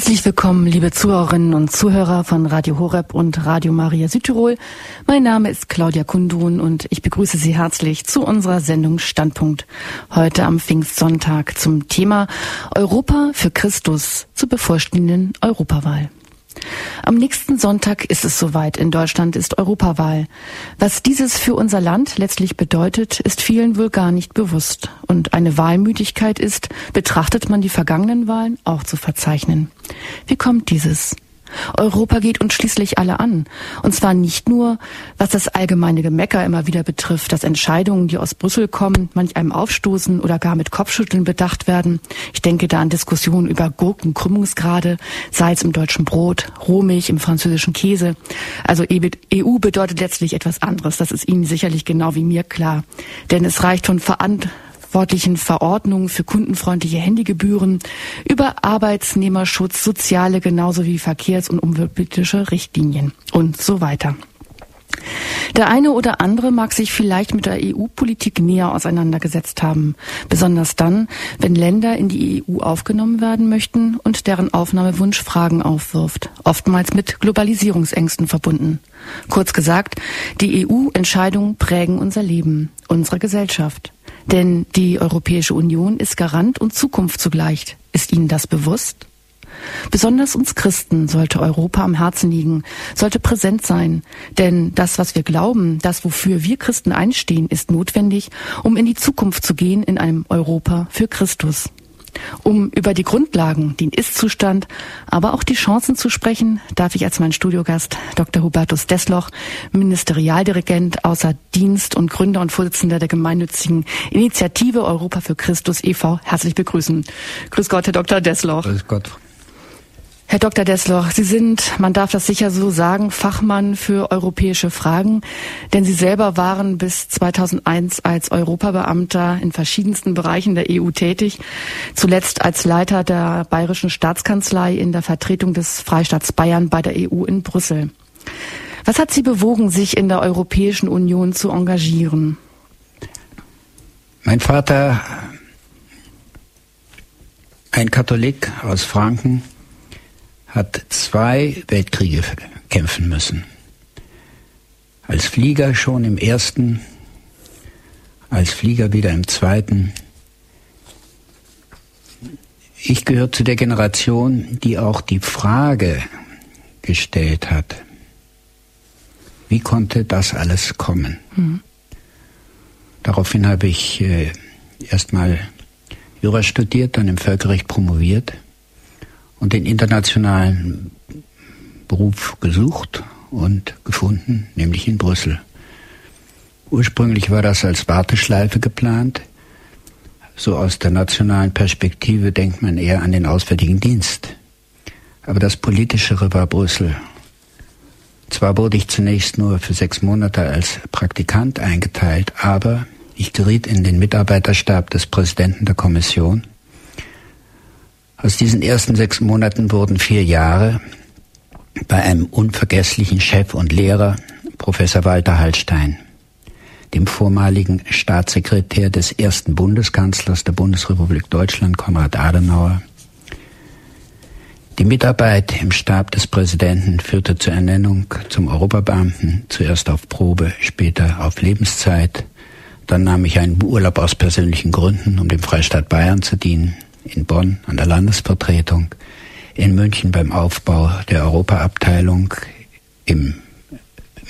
Herzlich willkommen, liebe Zuhörerinnen und Zuhörer von Radio Horeb und Radio Maria Südtirol. Mein Name ist Claudia Kundun und ich begrüße Sie herzlich zu unserer Sendung Standpunkt. Heute am Pfingstsonntag zum Thema Europa für Christus zur bevorstehenden Europawahl. Am nächsten Sonntag ist es soweit. In Deutschland ist Europawahl. Was dieses für unser Land letztlich bedeutet, ist vielen wohl gar nicht bewusst. Und eine Wahlmüdigkeit ist, betrachtet man die vergangenen Wahlen, auch zu verzeichnen. Wie kommt dieses? Europa geht uns schließlich alle an. Und zwar nicht nur, was das allgemeine Gemecker immer wieder betrifft, dass Entscheidungen, die aus Brüssel kommen, manch einem aufstoßen oder gar mit Kopfschütteln bedacht werden. Ich denke da an Diskussionen über Gurkenkrümmungsgrade, Salz im deutschen Brot, Rohmilch im französischen Käse. Also EU e bedeutet letztlich etwas anderes. Das ist Ihnen sicherlich genau wie mir klar. Denn es reicht von Verantwortung verantwortlichen Verordnungen für kundenfreundliche Handygebühren, über Arbeitsnehmerschutz, soziale genauso wie verkehrs- und umweltpolitische Richtlinien und so weiter. Der eine oder andere mag sich vielleicht mit der EU-Politik näher auseinandergesetzt haben, besonders dann, wenn Länder in die EU aufgenommen werden möchten und deren Aufnahmewunsch Fragen aufwirft, oftmals mit Globalisierungsängsten verbunden. Kurz gesagt, die EU-Entscheidungen prägen unser Leben, unsere Gesellschaft. Denn die Europäische Union ist Garant und Zukunft zugleich. Ist Ihnen das bewusst? Besonders uns Christen sollte Europa am Herzen liegen, sollte präsent sein. Denn das, was wir glauben, das, wofür wir Christen einstehen, ist notwendig, um in die Zukunft zu gehen in einem Europa für Christus. Um über die Grundlagen, den Ist-Zustand, aber auch die Chancen zu sprechen, darf ich als mein Studiogast Dr. Hubertus Desloch, Ministerialdirigent außer Dienst und Gründer und Vorsitzender der gemeinnützigen Initiative Europa für Christus e.V. herzlich begrüßen. Grüß Gott, Herr Dr. Desloch. Grüß Gott. Herr Dr. Dessloch, Sie sind, man darf das sicher so sagen, Fachmann für europäische Fragen, denn Sie selber waren bis 2001 als Europabeamter in verschiedensten Bereichen der EU tätig, zuletzt als Leiter der Bayerischen Staatskanzlei in der Vertretung des Freistaats Bayern bei der EU in Brüssel. Was hat Sie bewogen, sich in der Europäischen Union zu engagieren? Mein Vater, ein Katholik aus Franken, hat zwei Weltkriege kämpfen müssen. Als Flieger schon im ersten, als Flieger wieder im zweiten. Ich gehöre zu der Generation, die auch die Frage gestellt hat, wie konnte das alles kommen? Mhm. Daraufhin habe ich äh, erstmal Jura studiert, dann im Völkerrecht promoviert und den internationalen Beruf gesucht und gefunden, nämlich in Brüssel. Ursprünglich war das als Warteschleife geplant. So aus der nationalen Perspektive denkt man eher an den Auswärtigen Dienst. Aber das Politischere war Brüssel. Zwar wurde ich zunächst nur für sechs Monate als Praktikant eingeteilt, aber ich geriet in den Mitarbeiterstab des Präsidenten der Kommission aus diesen ersten sechs Monaten wurden vier Jahre bei einem unvergesslichen Chef und Lehrer, Professor Walter Hallstein, dem vormaligen Staatssekretär des ersten Bundeskanzlers der Bundesrepublik Deutschland, Konrad Adenauer. Die Mitarbeit im Stab des Präsidenten führte zur Ernennung zum Europabeamten, zuerst auf Probe, später auf Lebenszeit. Dann nahm ich einen Urlaub aus persönlichen Gründen, um dem Freistaat Bayern zu dienen in Bonn an der Landesvertretung, in München beim Aufbau der Europaabteilung, im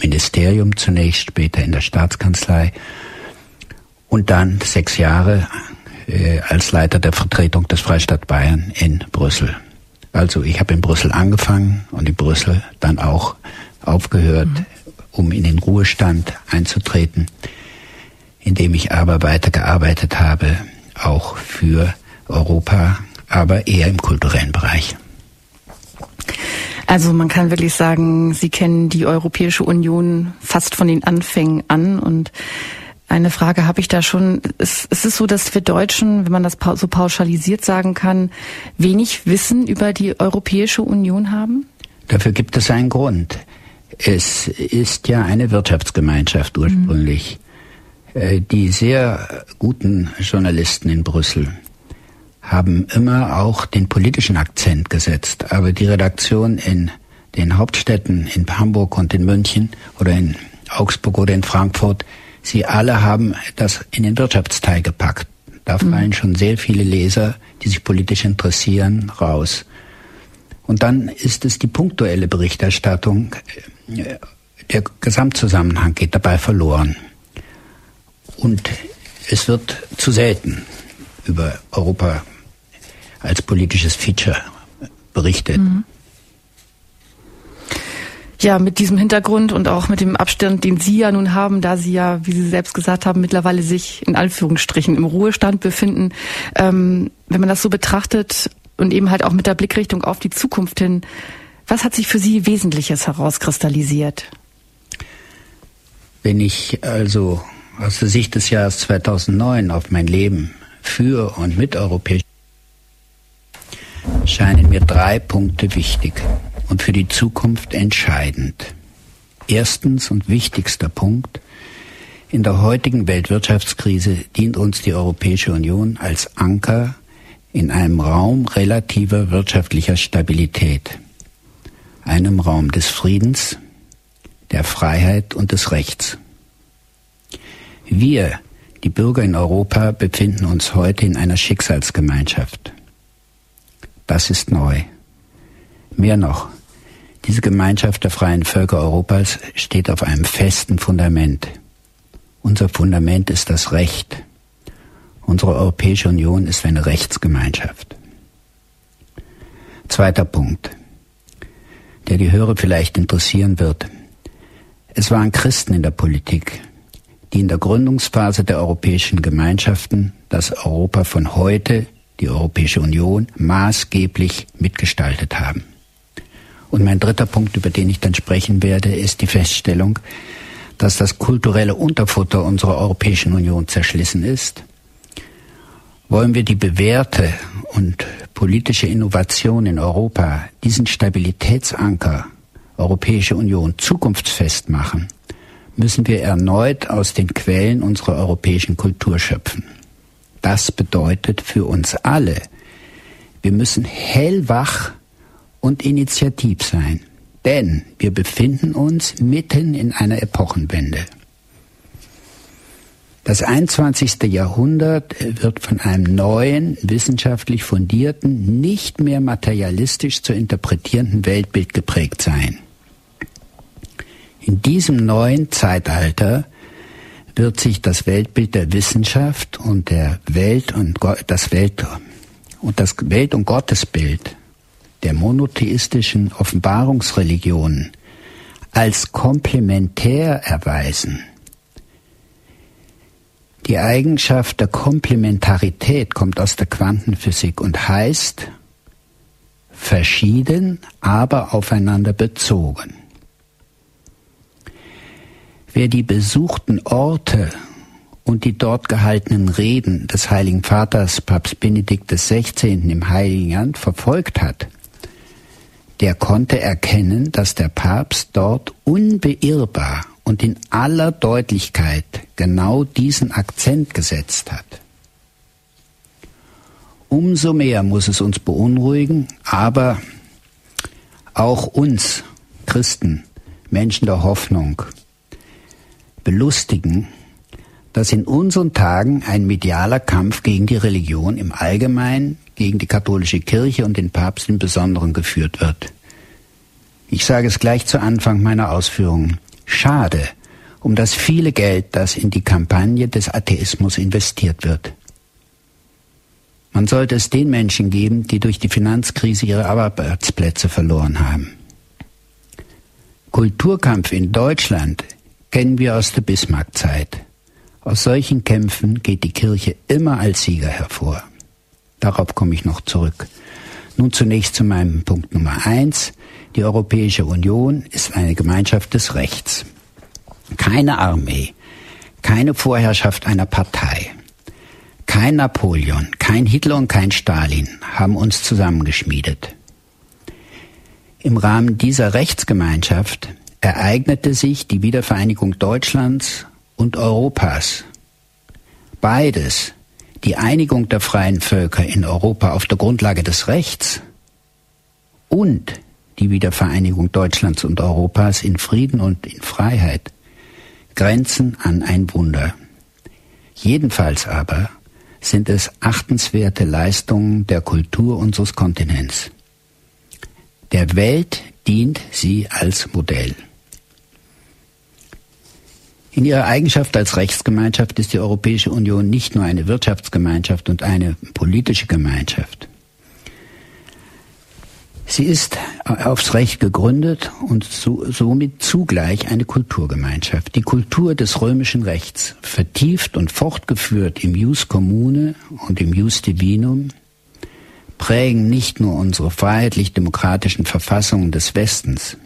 Ministerium zunächst, später in der Staatskanzlei und dann sechs Jahre äh, als Leiter der Vertretung des Freistaat Bayern in Brüssel. Also ich habe in Brüssel angefangen und in Brüssel dann auch aufgehört, mhm. um in den Ruhestand einzutreten, indem ich aber weitergearbeitet habe, auch für Europa, aber eher im kulturellen Bereich. Also man kann wirklich sagen, Sie kennen die Europäische Union fast von den Anfängen an und eine Frage habe ich da schon. Es, es ist so, dass wir Deutschen, wenn man das so pauschalisiert sagen kann, wenig Wissen über die Europäische Union haben? Dafür gibt es einen Grund. Es ist ja eine Wirtschaftsgemeinschaft ursprünglich. Mhm. Die sehr guten Journalisten in Brüssel haben immer auch den politischen Akzent gesetzt. Aber die Redaktion in den Hauptstädten, in Hamburg und in München oder in Augsburg oder in Frankfurt, sie alle haben das in den Wirtschaftsteil gepackt. Da mhm. fallen schon sehr viele Leser, die sich politisch interessieren, raus. Und dann ist es die punktuelle Berichterstattung. Der Gesamtzusammenhang geht dabei verloren. Und es wird zu selten über Europa als politisches Feature berichtet. Mhm. Ja, mit diesem Hintergrund und auch mit dem Abstand, den Sie ja nun haben, da Sie ja, wie Sie selbst gesagt haben, mittlerweile sich in Anführungsstrichen im Ruhestand befinden. Ähm, wenn man das so betrachtet und eben halt auch mit der Blickrichtung auf die Zukunft hin, was hat sich für Sie Wesentliches herauskristallisiert? Wenn ich also aus der Sicht des Jahres 2009 auf mein Leben für und mit europäisch scheinen mir drei Punkte wichtig und für die Zukunft entscheidend. Erstens und wichtigster Punkt, in der heutigen Weltwirtschaftskrise dient uns die Europäische Union als Anker in einem Raum relativer wirtschaftlicher Stabilität, einem Raum des Friedens, der Freiheit und des Rechts. Wir, die Bürger in Europa, befinden uns heute in einer Schicksalsgemeinschaft. Das ist neu. Mehr noch, diese Gemeinschaft der freien Völker Europas steht auf einem festen Fundament. Unser Fundament ist das Recht. Unsere Europäische Union ist eine Rechtsgemeinschaft. Zweiter Punkt, der die Hörer vielleicht interessieren wird. Es waren Christen in der Politik, die in der Gründungsphase der europäischen Gemeinschaften das Europa von heute, die Europäische Union, maßgeblich mitgestaltet haben. Und mein dritter Punkt, über den ich dann sprechen werde, ist die Feststellung, dass das kulturelle Unterfutter unserer Europäischen Union zerschlissen ist. Wollen wir die bewährte und politische Innovation in Europa, diesen Stabilitätsanker Europäische Union zukunftsfest machen, müssen wir erneut aus den Quellen unserer europäischen Kultur schöpfen. Das bedeutet für uns alle, wir müssen hellwach und initiativ sein, denn wir befinden uns mitten in einer Epochenwende. Das 21. Jahrhundert wird von einem neuen, wissenschaftlich fundierten, nicht mehr materialistisch zu interpretierenden Weltbild geprägt sein. In diesem neuen Zeitalter wird sich das Weltbild der Wissenschaft und der Welt und das Welt und das Welt- und Gottesbild der monotheistischen Offenbarungsreligionen als komplementär erweisen. Die Eigenschaft der Komplementarität kommt aus der Quantenphysik und heißt verschieden, aber aufeinander bezogen. Wer die besuchten Orte und die dort gehaltenen Reden des Heiligen Vaters Papst Benedikt XVI. im Heiligen Land verfolgt hat, der konnte erkennen, dass der Papst dort unbeirrbar und in aller Deutlichkeit genau diesen Akzent gesetzt hat. Umso mehr muss es uns beunruhigen, aber auch uns Christen, Menschen der Hoffnung, belustigen, dass in unseren Tagen ein medialer Kampf gegen die Religion im Allgemeinen gegen die katholische Kirche und den Papst im Besonderen geführt wird. Ich sage es gleich zu Anfang meiner Ausführungen. Schade um das viele Geld, das in die Kampagne des Atheismus investiert wird. Man sollte es den Menschen geben, die durch die Finanzkrise ihre Arbeitsplätze verloren haben. Kulturkampf in Deutschland kennen wir aus der Bismarckzeit. Aus solchen Kämpfen geht die Kirche immer als Sieger hervor. Darauf komme ich noch zurück. Nun zunächst zu meinem Punkt Nummer eins. Die Europäische Union ist eine Gemeinschaft des Rechts. Keine Armee, keine Vorherrschaft einer Partei, kein Napoleon, kein Hitler und kein Stalin haben uns zusammengeschmiedet. Im Rahmen dieser Rechtsgemeinschaft ereignete sich die Wiedervereinigung Deutschlands und Europas. Beides die Einigung der freien Völker in Europa auf der Grundlage des Rechts und die Wiedervereinigung Deutschlands und Europas in Frieden und in Freiheit grenzen an ein Wunder. Jedenfalls aber sind es achtenswerte Leistungen der Kultur unseres Kontinents. Der Welt dient sie als Modell. In ihrer Eigenschaft als Rechtsgemeinschaft ist die Europäische Union nicht nur eine Wirtschaftsgemeinschaft und eine politische Gemeinschaft. Sie ist aufs Recht gegründet und somit zugleich eine Kulturgemeinschaft. Die Kultur des römischen Rechts, vertieft und fortgeführt im Jus Commune und im Jus Divinum, prägen nicht nur unsere freiheitlich-demokratischen Verfassungen des Westens.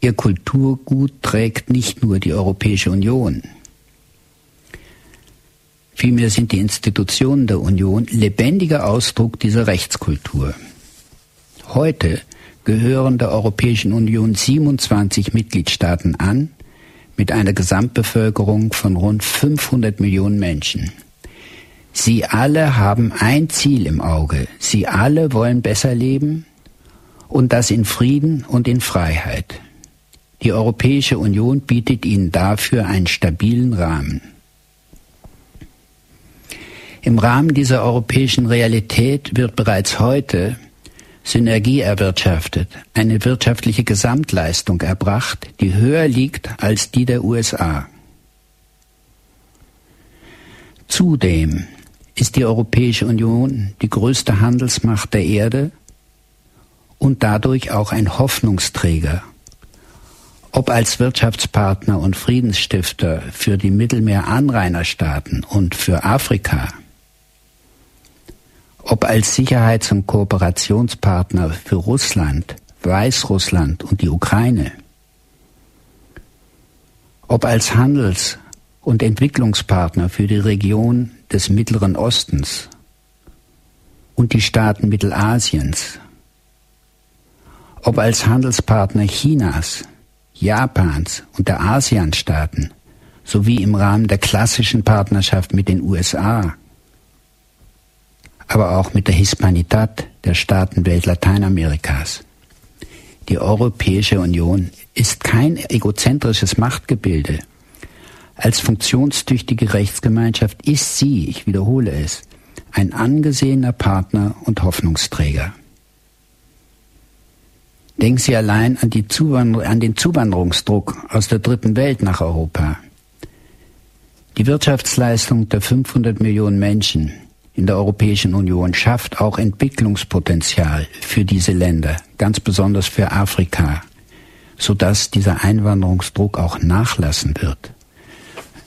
Ihr Kulturgut trägt nicht nur die Europäische Union, Vielmehr sind die Institutionen der Union lebendiger Ausdruck dieser Rechtskultur. Heute gehören der Europäischen Union 27 Mitgliedstaaten an, mit einer Gesamtbevölkerung von rund 500 Millionen Menschen. Sie alle haben ein Ziel im Auge. Sie alle wollen besser leben und das in Frieden und in Freiheit. Die Europäische Union bietet ihnen dafür einen stabilen Rahmen. Im Rahmen dieser europäischen Realität wird bereits heute Synergie erwirtschaftet, eine wirtschaftliche Gesamtleistung erbracht, die höher liegt als die der USA. Zudem ist die Europäische Union die größte Handelsmacht der Erde und dadurch auch ein Hoffnungsträger, ob als Wirtschaftspartner und Friedensstifter für die Mittelmeeranrainerstaaten und für Afrika ob als Sicherheits- und Kooperationspartner für Russland, Weißrussland und die Ukraine, ob als Handels- und Entwicklungspartner für die Region des Mittleren Ostens und die Staaten Mittelasiens, ob als Handelspartner Chinas, Japans und der ASEAN-Staaten sowie im Rahmen der klassischen Partnerschaft mit den USA aber auch mit der Hispanidad der Staatenwelt Lateinamerikas. Die Europäische Union ist kein egozentrisches Machtgebilde. Als funktionstüchtige Rechtsgemeinschaft ist sie, ich wiederhole es, ein angesehener Partner und Hoffnungsträger. Denken Sie allein an, an, den Zuwanderungsdruck aus der dritten Welt nach Europa. Die Wirtschaftsleistung der 500 Millionen Menschen, in der Europäischen Union schafft auch Entwicklungspotenzial für diese Länder, ganz besonders für Afrika, sodass dieser Einwanderungsdruck auch nachlassen wird.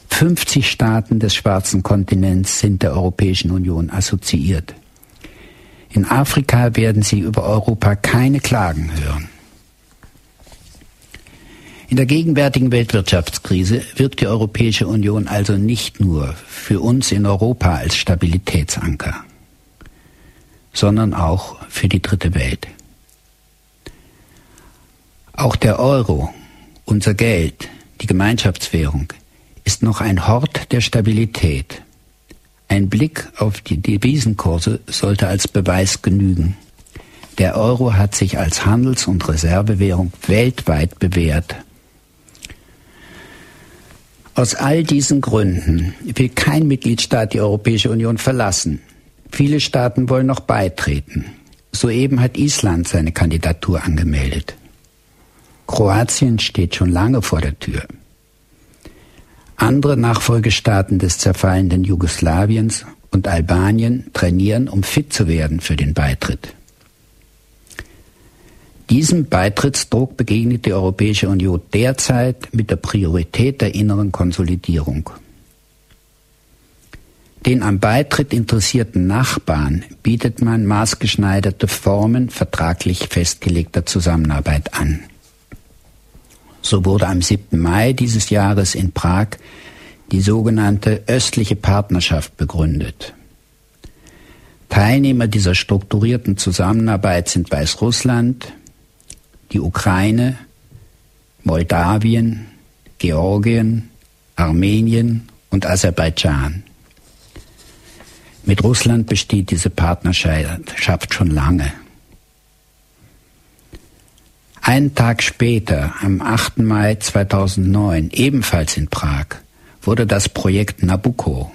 50 Staaten des schwarzen Kontinents sind der Europäischen Union assoziiert. In Afrika werden Sie über Europa keine Klagen hören. In der gegenwärtigen Weltwirtschaftskrise wirkt die Europäische Union also nicht nur für uns in Europa als Stabilitätsanker, sondern auch für die dritte Welt. Auch der Euro, unser Geld, die Gemeinschaftswährung, ist noch ein Hort der Stabilität. Ein Blick auf die Devisenkurse sollte als Beweis genügen. Der Euro hat sich als Handels- und Reservewährung weltweit bewährt aus all diesen Gründen will kein Mitgliedstaat die Europäische Union verlassen. Viele Staaten wollen noch beitreten. Soeben hat Island seine Kandidatur angemeldet. Kroatien steht schon lange vor der Tür. Andere Nachfolgestaaten des zerfallenden Jugoslawiens und Albanien trainieren, um fit zu werden für den Beitritt. Diesem Beitrittsdruck begegnet die Europäische Union derzeit mit der Priorität der inneren Konsolidierung. Den am Beitritt interessierten Nachbarn bietet man maßgeschneiderte Formen vertraglich festgelegter Zusammenarbeit an. So wurde am 7. Mai dieses Jahres in Prag die sogenannte östliche Partnerschaft begründet. Teilnehmer dieser strukturierten Zusammenarbeit sind Weißrussland, die Ukraine, Moldawien, Georgien, Armenien und Aserbaidschan. Mit Russland besteht diese Partnerschaft schon lange. Einen Tag später, am 8. Mai 2009, ebenfalls in Prag, wurde das Projekt Nabucco,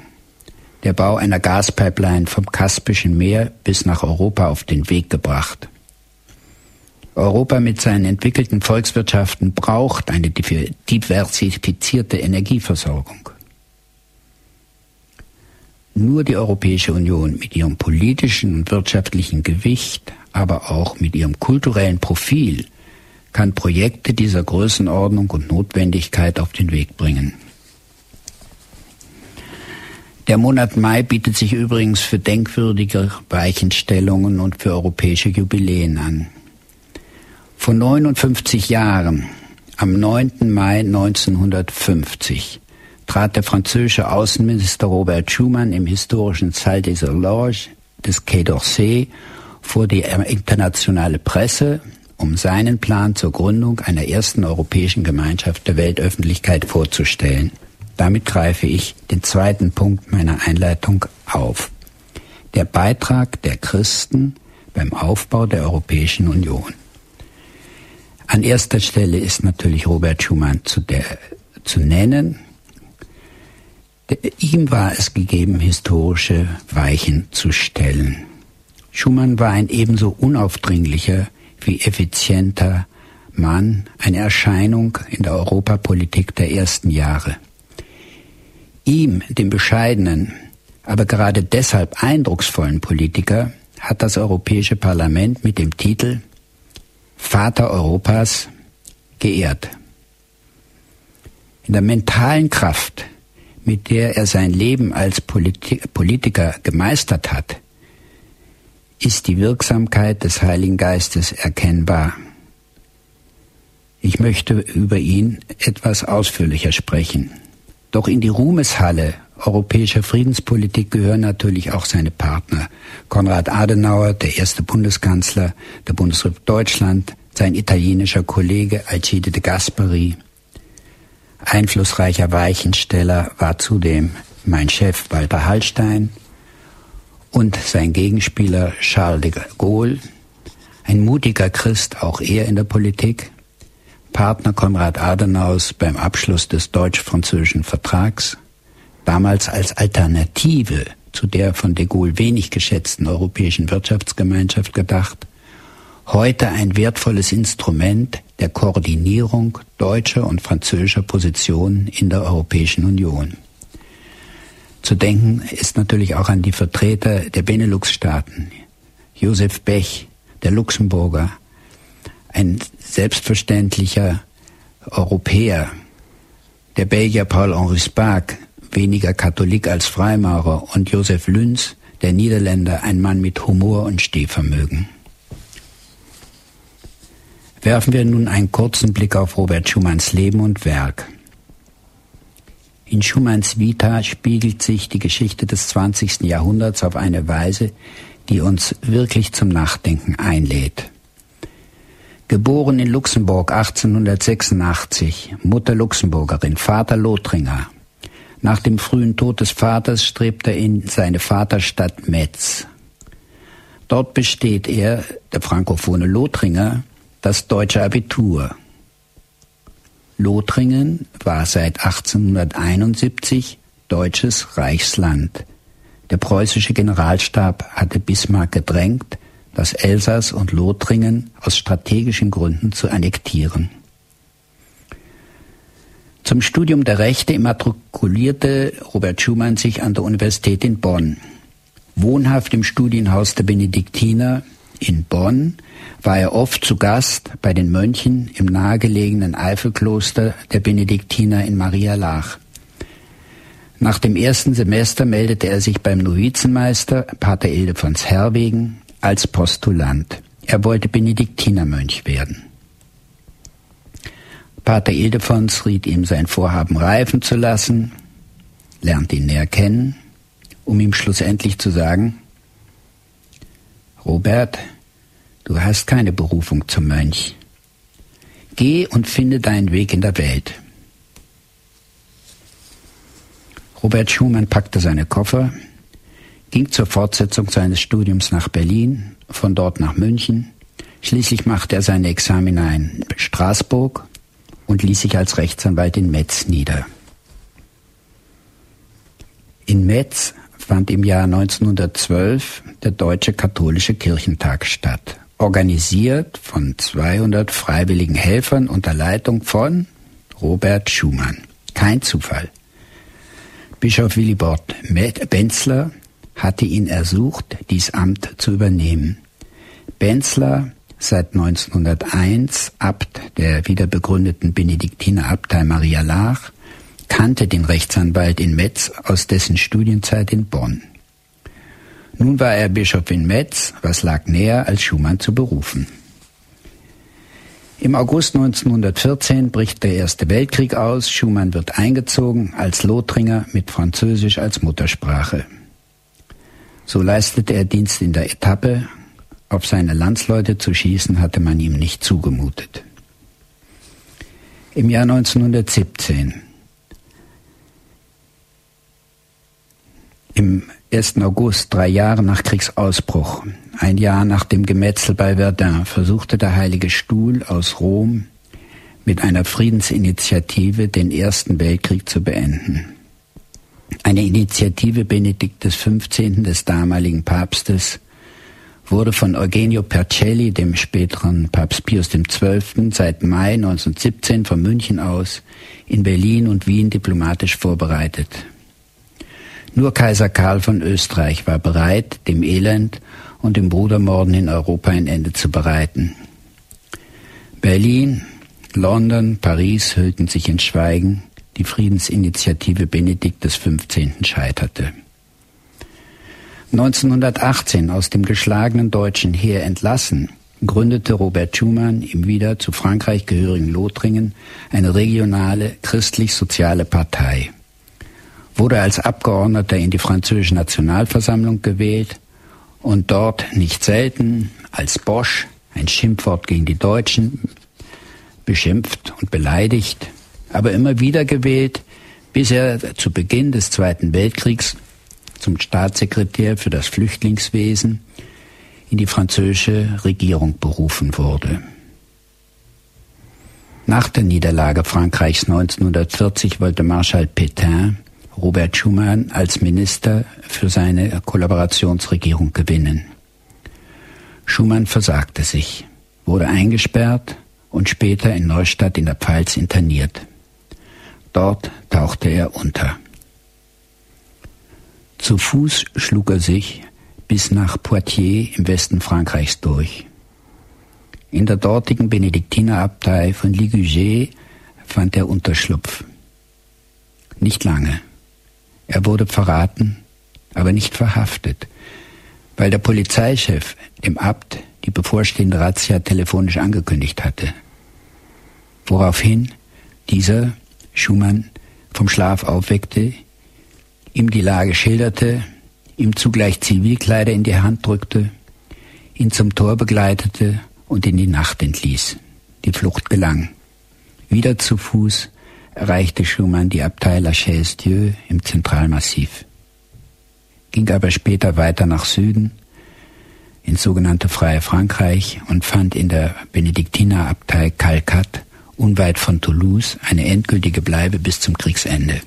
der Bau einer Gaspipeline vom Kaspischen Meer bis nach Europa auf den Weg gebracht. Europa mit seinen entwickelten Volkswirtschaften braucht eine diversifizierte Energieversorgung. Nur die Europäische Union mit ihrem politischen und wirtschaftlichen Gewicht, aber auch mit ihrem kulturellen Profil kann Projekte dieser Größenordnung und Notwendigkeit auf den Weg bringen. Der Monat Mai bietet sich übrigens für denkwürdige Weichenstellungen und für europäische Jubiläen an. Vor 59 Jahren, am 9. Mai 1950, trat der französische Außenminister Robert Schuman im historischen Salle des Horloges des Quai d'Orsay vor die internationale Presse um seinen Plan zur Gründung einer ersten europäischen Gemeinschaft der Weltöffentlichkeit vorzustellen. Damit greife ich den zweiten Punkt meiner Einleitung auf. Der Beitrag der Christen beim Aufbau der Europäischen Union. An erster Stelle ist natürlich Robert Schumann zu, der, zu nennen. Ihm war es gegeben, historische Weichen zu stellen. Schumann war ein ebenso unaufdringlicher wie effizienter Mann, eine Erscheinung in der Europapolitik der ersten Jahre. Ihm, dem bescheidenen, aber gerade deshalb eindrucksvollen Politiker, hat das Europäische Parlament mit dem Titel Vater Europas geehrt. In der mentalen Kraft, mit der er sein Leben als Politiker gemeistert hat, ist die Wirksamkeit des Heiligen Geistes erkennbar. Ich möchte über ihn etwas ausführlicher sprechen. Doch in die Ruhmeshalle europäischer Friedenspolitik gehören natürlich auch seine Partner. Konrad Adenauer, der erste Bundeskanzler der Bundesrepublik Deutschland, sein italienischer Kollege Alcide de Gasperi. Einflussreicher Weichensteller war zudem mein Chef Walter Hallstein, und sein Gegenspieler Charles de Gaulle, ein mutiger Christ, auch er in der Politik, Partner Konrad Adenaus beim Abschluss des deutsch-französischen Vertrags, damals als Alternative zu der von de Gaulle wenig geschätzten Europäischen Wirtschaftsgemeinschaft gedacht, heute ein wertvolles Instrument der Koordinierung deutscher und französischer Positionen in der Europäischen Union. Zu denken ist natürlich auch an die Vertreter der Benelux-Staaten. Josef Bech, der Luxemburger, ein selbstverständlicher Europäer. Der Belgier Paul-Henri Spaak, weniger Katholik als Freimaurer. Und Josef Lünz, der Niederländer, ein Mann mit Humor und Stehvermögen. Werfen wir nun einen kurzen Blick auf Robert Schumanns Leben und Werk. In Schumanns Vita spiegelt sich die Geschichte des 20. Jahrhunderts auf eine Weise, die uns wirklich zum Nachdenken einlädt. Geboren in Luxemburg 1886, Mutter Luxemburgerin, Vater Lothringer. Nach dem frühen Tod des Vaters strebt er in seine Vaterstadt Metz. Dort besteht er, der frankophone Lothringer, das deutsche Abitur. Lothringen war seit 1871 deutsches Reichsland. Der preußische Generalstab hatte Bismarck gedrängt, das Elsass und Lothringen aus strategischen Gründen zu annektieren. Zum Studium der Rechte immatrikulierte Robert Schumann sich an der Universität in Bonn. Wohnhaft im Studienhaus der Benediktiner in Bonn war er oft zu Gast bei den Mönchen im nahegelegenen Eifelkloster der Benediktiner in Maria Lach. Nach dem ersten Semester meldete er sich beim Novizenmeister Pater Ildefons Herwegen als Postulant. Er wollte Benediktinermönch werden. Pater Ildefons riet ihm sein Vorhaben reifen zu lassen, lernte ihn näher kennen, um ihm schlussendlich zu sagen, Robert, du hast keine Berufung zum Mönch. Geh und finde deinen Weg in der Welt. Robert Schumann packte seine Koffer, ging zur Fortsetzung seines Studiums nach Berlin, von dort nach München. Schließlich machte er seine Examina in Straßburg und ließ sich als Rechtsanwalt in Metz nieder. In Metz fand im Jahr 1912 der Deutsche Katholische Kirchentag statt, organisiert von 200 freiwilligen Helfern unter Leitung von Robert Schumann. Kein Zufall. Bischof Willibord Benzler hatte ihn ersucht, dies Amt zu übernehmen. Benzler, seit 1901 Abt der wiederbegründeten Benediktinerabtei Maria Laach, kannte den Rechtsanwalt in Metz aus dessen Studienzeit in Bonn. Nun war er Bischof in Metz, was lag näher, als Schumann zu berufen. Im August 1914 bricht der Erste Weltkrieg aus. Schumann wird eingezogen als Lothringer mit Französisch als Muttersprache. So leistete er Dienst in der Etappe. Auf seine Landsleute zu schießen hatte man ihm nicht zugemutet. Im Jahr 1917 Im 1. August, drei Jahre nach Kriegsausbruch, ein Jahr nach dem Gemetzel bei Verdun, versuchte der Heilige Stuhl aus Rom mit einer Friedensinitiative den Ersten Weltkrieg zu beenden. Eine Initiative Benedikt XV. des damaligen Papstes wurde von Eugenio Percelli, dem späteren Papst Pius XII., seit Mai 1917 von München aus in Berlin und Wien diplomatisch vorbereitet. Nur Kaiser Karl von Österreich war bereit, dem Elend und dem Brudermorden in Europa ein Ende zu bereiten. Berlin, London, Paris hüllten sich in Schweigen, die Friedensinitiative Benedikt XV. scheiterte. 1918 aus dem geschlagenen deutschen Heer entlassen, gründete Robert Schumann im wieder zu Frankreich gehörigen Lothringen eine regionale christlich-soziale Partei wurde als Abgeordneter in die französische Nationalversammlung gewählt und dort nicht selten als Bosch, ein Schimpfwort gegen die Deutschen, beschimpft und beleidigt, aber immer wieder gewählt, bis er zu Beginn des Zweiten Weltkriegs zum Staatssekretär für das Flüchtlingswesen in die französische Regierung berufen wurde. Nach der Niederlage Frankreichs 1940 wollte Marschall Pétain Robert Schumann als Minister für seine Kollaborationsregierung gewinnen. Schumann versagte sich, wurde eingesperrt und später in Neustadt in der Pfalz interniert. Dort tauchte er unter. Zu Fuß schlug er sich bis nach Poitiers im Westen Frankreichs durch. In der dortigen Benediktinerabtei von Ligugé fand er Unterschlupf. Nicht lange. Er wurde verraten, aber nicht verhaftet, weil der Polizeichef dem Abt die bevorstehende Razzia telefonisch angekündigt hatte. Woraufhin dieser Schumann vom Schlaf aufweckte, ihm die Lage schilderte, ihm zugleich Zivilkleider in die Hand drückte, ihn zum Tor begleitete und in die Nacht entließ. Die Flucht gelang. Wieder zu Fuß erreichte Schumann die Abtei La Chaise-Dieu im Zentralmassiv, ging aber später weiter nach Süden ins sogenannte Freie Frankreich und fand in der Benediktinerabtei Calcat unweit von Toulouse eine endgültige Bleibe bis zum Kriegsende.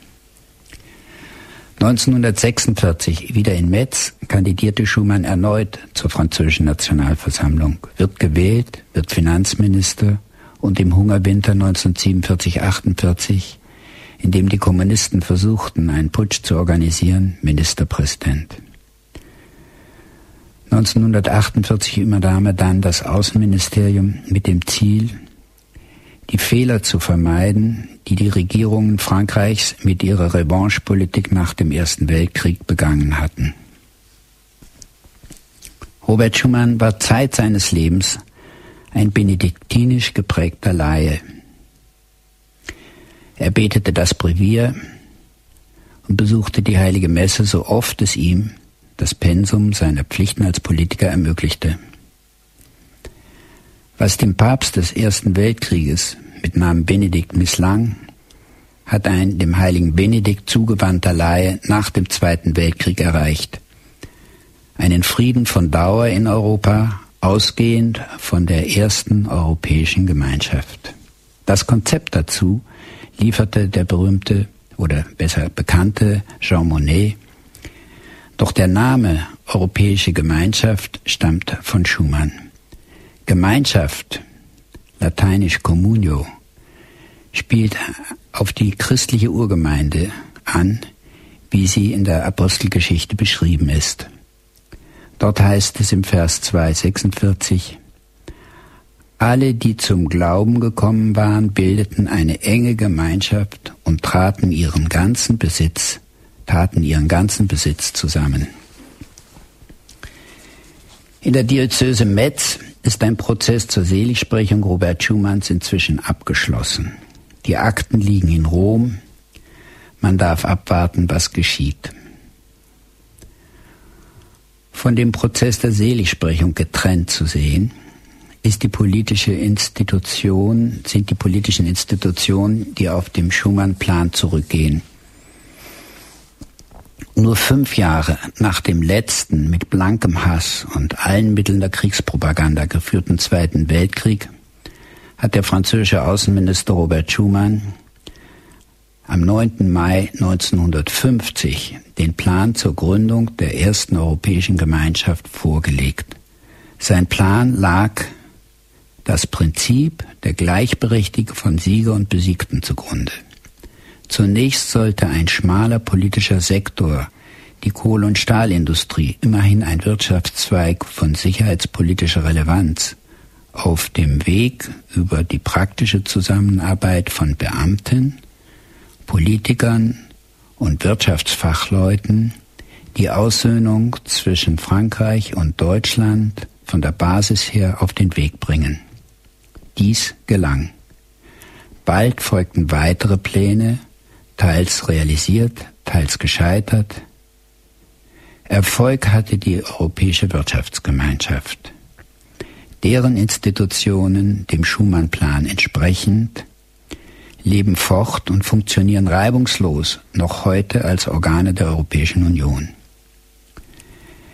1946, wieder in Metz, kandidierte Schumann erneut zur französischen Nationalversammlung, wird gewählt, wird Finanzminister und im Hungerwinter 1947-48, in dem die Kommunisten versuchten, einen Putsch zu organisieren, Ministerpräsident. 1948 übernahm er dann das Außenministerium mit dem Ziel, die Fehler zu vermeiden, die die Regierungen Frankreichs mit ihrer Revanchepolitik nach dem Ersten Weltkrieg begangen hatten. Robert Schumann war Zeit seines Lebens ein benediktinisch geprägter Laie. Er betete das Brevier und besuchte die heilige Messe so oft es ihm das Pensum seiner Pflichten als Politiker ermöglichte. Was dem Papst des Ersten Weltkrieges mit Namen Benedikt misslang, hat ein dem heiligen Benedikt zugewandter Laie nach dem Zweiten Weltkrieg erreicht. einen Frieden von Dauer in Europa, ausgehend von der ersten europäischen Gemeinschaft. Das Konzept dazu lieferte der berühmte oder besser bekannte Jean Monnet. Doch der Name Europäische Gemeinschaft stammt von Schumann. Gemeinschaft, lateinisch communio, spielt auf die christliche Urgemeinde an, wie sie in der Apostelgeschichte beschrieben ist. Dort heißt es im Vers 246, alle, die zum Glauben gekommen waren, bildeten eine enge Gemeinschaft und traten ihren ganzen Besitz, taten ihren ganzen Besitz zusammen. In der Diözese Metz ist ein Prozess zur Seligsprechung Robert Schumanns inzwischen abgeschlossen. Die Akten liegen in Rom. Man darf abwarten, was geschieht. Von dem Prozess der Seligsprechung getrennt zu sehen, ist die politische Institution, sind die politischen Institutionen, die auf dem Schumann-Plan zurückgehen. Nur fünf Jahre nach dem letzten mit blankem Hass und allen Mitteln der Kriegspropaganda geführten Zweiten Weltkrieg hat der französische Außenminister Robert Schumann am 9. Mai 1950 den Plan zur Gründung der ersten europäischen Gemeinschaft vorgelegt. Sein Plan lag das Prinzip der Gleichberechtigung von Sieger und Besiegten zugrunde. Zunächst sollte ein schmaler politischer Sektor, die Kohle- und Stahlindustrie, immerhin ein Wirtschaftszweig von sicherheitspolitischer Relevanz, auf dem Weg über die praktische Zusammenarbeit von Beamten, Politikern und Wirtschaftsfachleuten die Aussöhnung zwischen Frankreich und Deutschland von der Basis her auf den Weg bringen. Dies gelang. Bald folgten weitere Pläne, teils realisiert, teils gescheitert. Erfolg hatte die Europäische Wirtschaftsgemeinschaft. Deren Institutionen dem Schumann-Plan entsprechend leben fort und funktionieren reibungslos noch heute als Organe der Europäischen Union.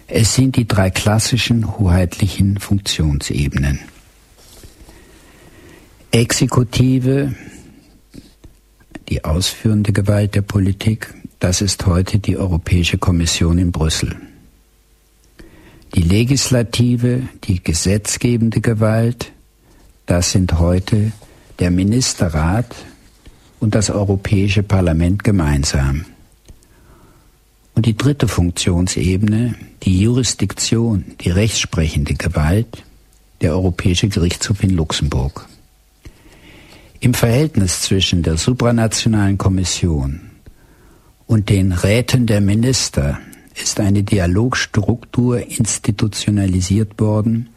Es sind die drei klassischen hoheitlichen Funktionsebenen. Exekutive, die ausführende Gewalt der Politik, das ist heute die Europäische Kommission in Brüssel. Die Legislative, die gesetzgebende Gewalt, das sind heute der Ministerrat und das Europäische Parlament gemeinsam. Und die dritte Funktionsebene, die Jurisdiktion, die rechtsprechende Gewalt, der Europäische Gerichtshof in Luxemburg. Im Verhältnis zwischen der supranationalen Kommission und den Räten der Minister ist eine Dialogstruktur institutionalisiert worden,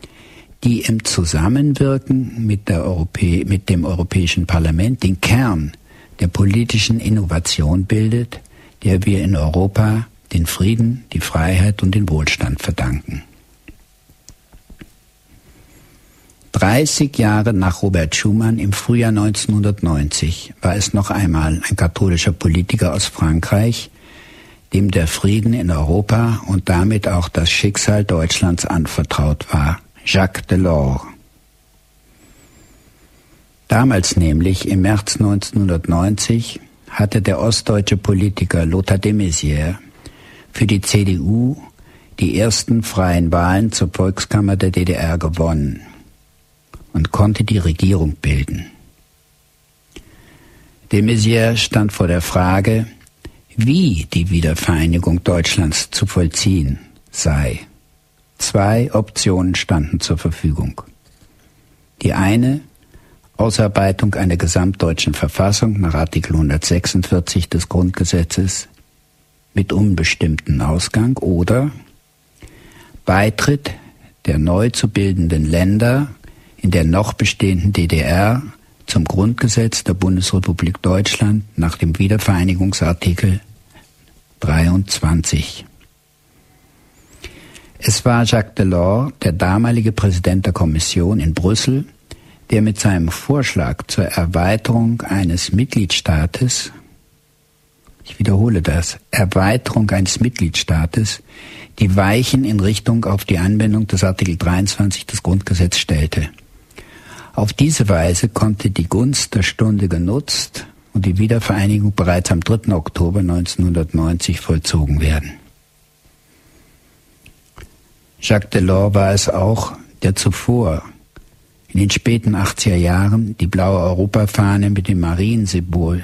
die im Zusammenwirken mit, Europä mit dem Europäischen Parlament den Kern der politischen Innovation bildet, der wir in Europa den Frieden, die Freiheit und den Wohlstand verdanken. 30 Jahre nach Robert Schumann im Frühjahr 1990 war es noch einmal ein katholischer Politiker aus Frankreich, dem der Frieden in Europa und damit auch das Schicksal Deutschlands anvertraut war, Jacques Delors. Damals nämlich, im März 1990, hatte der ostdeutsche Politiker Lothar de Maizière für die CDU die ersten freien Wahlen zur Volkskammer der DDR gewonnen und konnte die Regierung bilden. De Maizière stand vor der Frage, wie die Wiedervereinigung Deutschlands zu vollziehen sei. Zwei Optionen standen zur Verfügung. Die eine, Ausarbeitung einer gesamtdeutschen Verfassung nach Artikel 146 des Grundgesetzes mit unbestimmten Ausgang oder Beitritt der neu zu bildenden Länder in der noch bestehenden DDR zum Grundgesetz der Bundesrepublik Deutschland nach dem Wiedervereinigungsartikel 23. Es war Jacques Delors, der damalige Präsident der Kommission in Brüssel, der mit seinem Vorschlag zur Erweiterung eines Mitgliedstaates, ich wiederhole das, Erweiterung eines Mitgliedstaates, die Weichen in Richtung auf die Anwendung des Artikel 23 des Grundgesetzes stellte. Auf diese Weise konnte die Gunst der Stunde genutzt und die Wiedervereinigung bereits am 3. Oktober 1990 vollzogen werden. Jacques Delors war es auch, der zuvor in den späten 80er Jahren die blaue Europafahne mit dem Mariensymbol,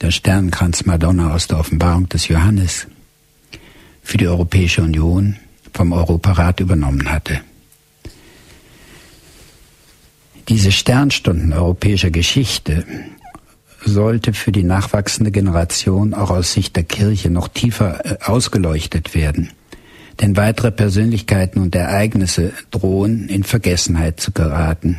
der Sternkranz Madonna aus der Offenbarung des Johannes, für die Europäische Union vom Europarat übernommen hatte. Diese Sternstunden europäischer Geschichte sollte für die nachwachsende Generation auch aus Sicht der Kirche noch tiefer äh, ausgeleuchtet werden. Denn weitere Persönlichkeiten und Ereignisse drohen in Vergessenheit zu geraten.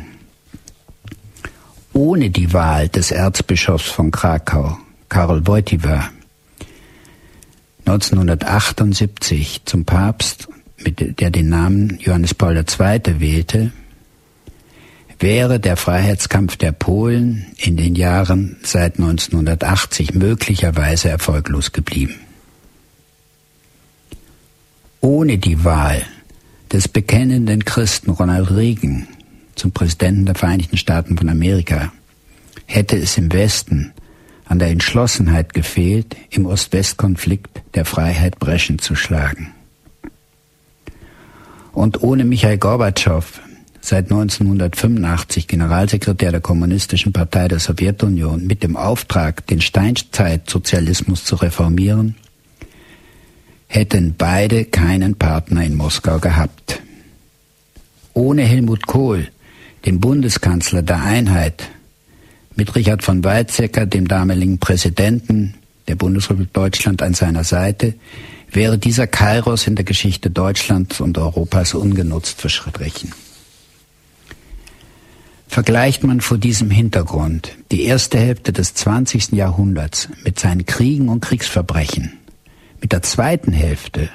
Ohne die Wahl des Erzbischofs von Krakau, Karol Wojtyła, 1978 zum Papst, mit der den Namen Johannes Paul II. wählte, wäre der Freiheitskampf der Polen in den Jahren seit 1980 möglicherweise erfolglos geblieben. Ohne die Wahl des bekennenden Christen Ronald Reagan zum Präsidenten der Vereinigten Staaten von Amerika hätte es im Westen an der Entschlossenheit gefehlt, im Ost-West-Konflikt der Freiheit Breschen zu schlagen. Und ohne Michael Gorbatschow seit 1985 Generalsekretär der Kommunistischen Partei der Sowjetunion mit dem Auftrag, den Steinzeitsozialismus zu reformieren, hätten beide keinen Partner in Moskau gehabt. Ohne Helmut Kohl, dem Bundeskanzler der Einheit, mit Richard von Weizsäcker, dem damaligen Präsidenten der Bundesrepublik Deutschland an seiner Seite, wäre dieser Kairos in der Geschichte Deutschlands und Europas ungenutzt verstrichen. Vergleicht man vor diesem Hintergrund die erste Hälfte des 20. Jahrhunderts mit seinen Kriegen und Kriegsverbrechen mit der zweiten Hälfte,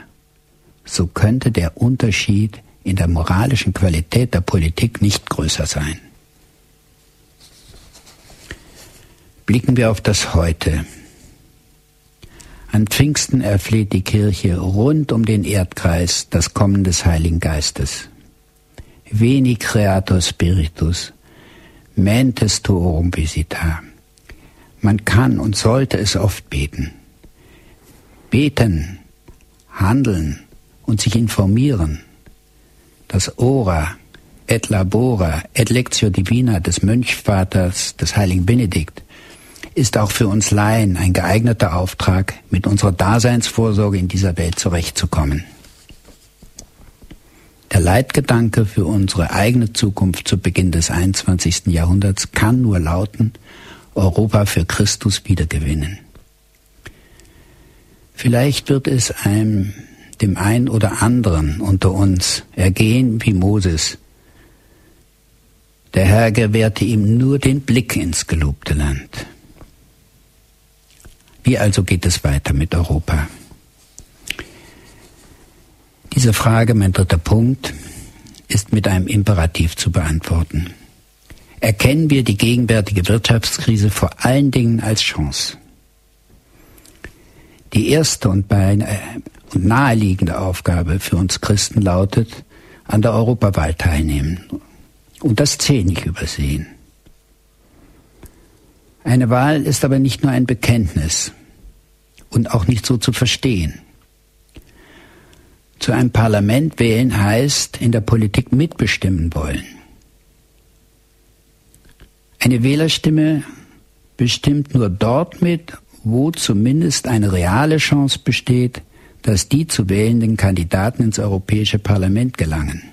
so könnte der Unterschied in der moralischen Qualität der Politik nicht größer sein. Blicken wir auf das Heute. An Pfingsten erfleht die Kirche rund um den Erdkreis das Kommen des Heiligen Geistes. Veni Creator Spiritus, mentes tuorum visita. Man kann und sollte es oft beten. Beten, handeln und sich informieren. Das Ora, et labora, et lectio divina des Mönchvaters des heiligen Benedikt ist auch für uns Laien ein geeigneter Auftrag, mit unserer Daseinsvorsorge in dieser Welt zurechtzukommen. Der Leitgedanke für unsere eigene Zukunft zu Beginn des 21. Jahrhunderts kann nur lauten, Europa für Christus wiedergewinnen. Vielleicht wird es einem, dem einen oder anderen unter uns ergehen wie Moses. Der Herr gewährte ihm nur den Blick ins gelobte Land. Wie also geht es weiter mit Europa? Diese Frage, mein dritter Punkt, ist mit einem Imperativ zu beantworten. Erkennen wir die gegenwärtige Wirtschaftskrise vor allen Dingen als Chance. Die erste und, und naheliegende Aufgabe für uns Christen lautet, an der Europawahl teilnehmen und das Ziel nicht übersehen. Eine Wahl ist aber nicht nur ein Bekenntnis und auch nicht so zu verstehen. Zu einem Parlament wählen heißt in der Politik mitbestimmen wollen. Eine Wählerstimme bestimmt nur dort mit, wo zumindest eine reale Chance besteht, dass die zu wählenden Kandidaten ins Europäische Parlament gelangen.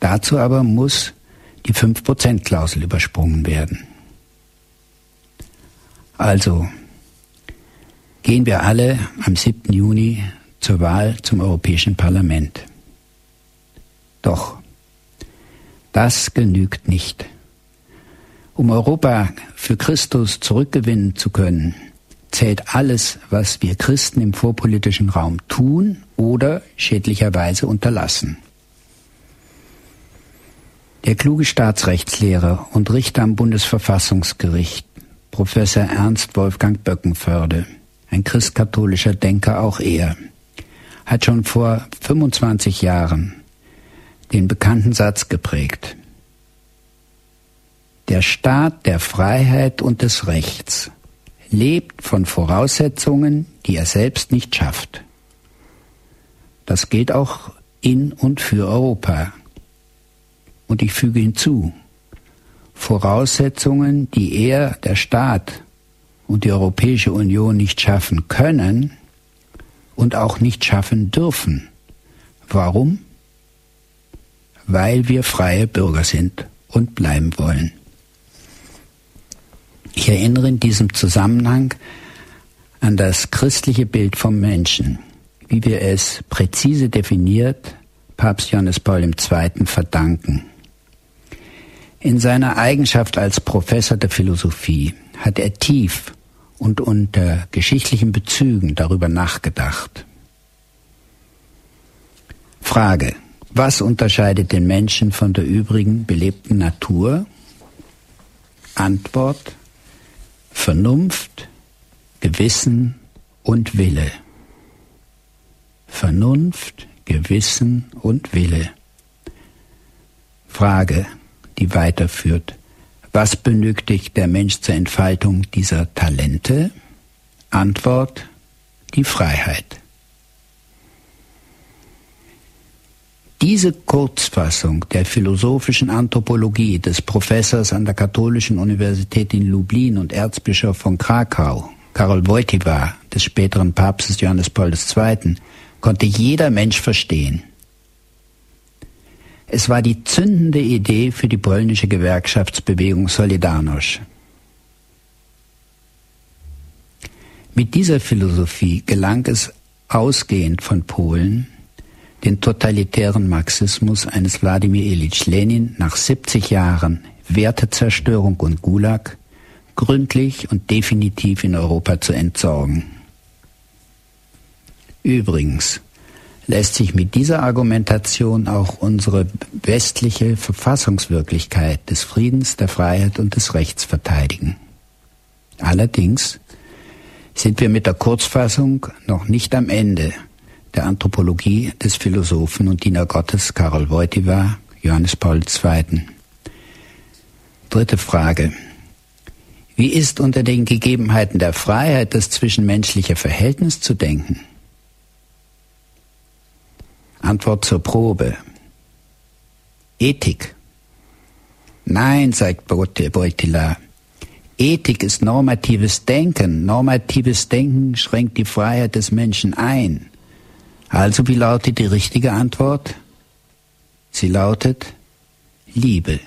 Dazu aber muss die 5%-Klausel übersprungen werden. Also gehen wir alle am 7. Juni zur Wahl zum Europäischen Parlament. Doch das genügt nicht. Um Europa für Christus zurückgewinnen zu können, zählt alles, was wir Christen im vorpolitischen Raum tun oder schädlicherweise unterlassen. Der kluge Staatsrechtslehrer und Richter am Bundesverfassungsgericht, Professor Ernst Wolfgang Böckenförde, ein christkatholischer Denker auch er, hat schon vor 25 Jahren den bekannten Satz geprägt. Der Staat der Freiheit und des Rechts lebt von Voraussetzungen, die er selbst nicht schafft. Das gilt auch in und für Europa. Und ich füge hinzu, Voraussetzungen, die er, der Staat und die Europäische Union nicht schaffen können und auch nicht schaffen dürfen. Warum? Weil wir freie Bürger sind und bleiben wollen. Ich erinnere in diesem Zusammenhang an das christliche Bild vom Menschen, wie wir es präzise definiert Papst Johannes Paul II. verdanken. In seiner Eigenschaft als Professor der Philosophie hat er tief und unter geschichtlichen Bezügen darüber nachgedacht. Frage. Was unterscheidet den Menschen von der übrigen belebten Natur? Antwort. Vernunft, Gewissen und Wille. Vernunft, Gewissen und Wille. Frage die weiterführt. Was benötigt der Mensch zur Entfaltung dieser Talente? Antwort, die Freiheit. Diese Kurzfassung der philosophischen Anthropologie des Professors an der Katholischen Universität in Lublin und Erzbischof von Krakau, Karol Wojtyła, des späteren Papstes Johannes Paul II., konnte jeder Mensch verstehen. Es war die zündende Idee für die polnische Gewerkschaftsbewegung Solidarność. Mit dieser Philosophie gelang es ausgehend von Polen, den totalitären Marxismus eines Wladimir Ilyich Lenin nach 70 Jahren Wertezerstörung und Gulag gründlich und definitiv in Europa zu entsorgen. Übrigens, lässt sich mit dieser Argumentation auch unsere westliche Verfassungswirklichkeit des Friedens, der Freiheit und des Rechts verteidigen. Allerdings sind wir mit der Kurzfassung noch nicht am Ende der Anthropologie des Philosophen und Diener Gottes Karol Wojtyła, Johannes Paul II. Dritte Frage. Wie ist unter den Gegebenheiten der Freiheit das zwischenmenschliche Verhältnis zu denken? Antwort zur Probe. Ethik. Nein, sagt Beutila. Ethik ist normatives Denken. Normatives Denken schränkt die Freiheit des Menschen ein. Also wie lautet die richtige Antwort? Sie lautet Liebe.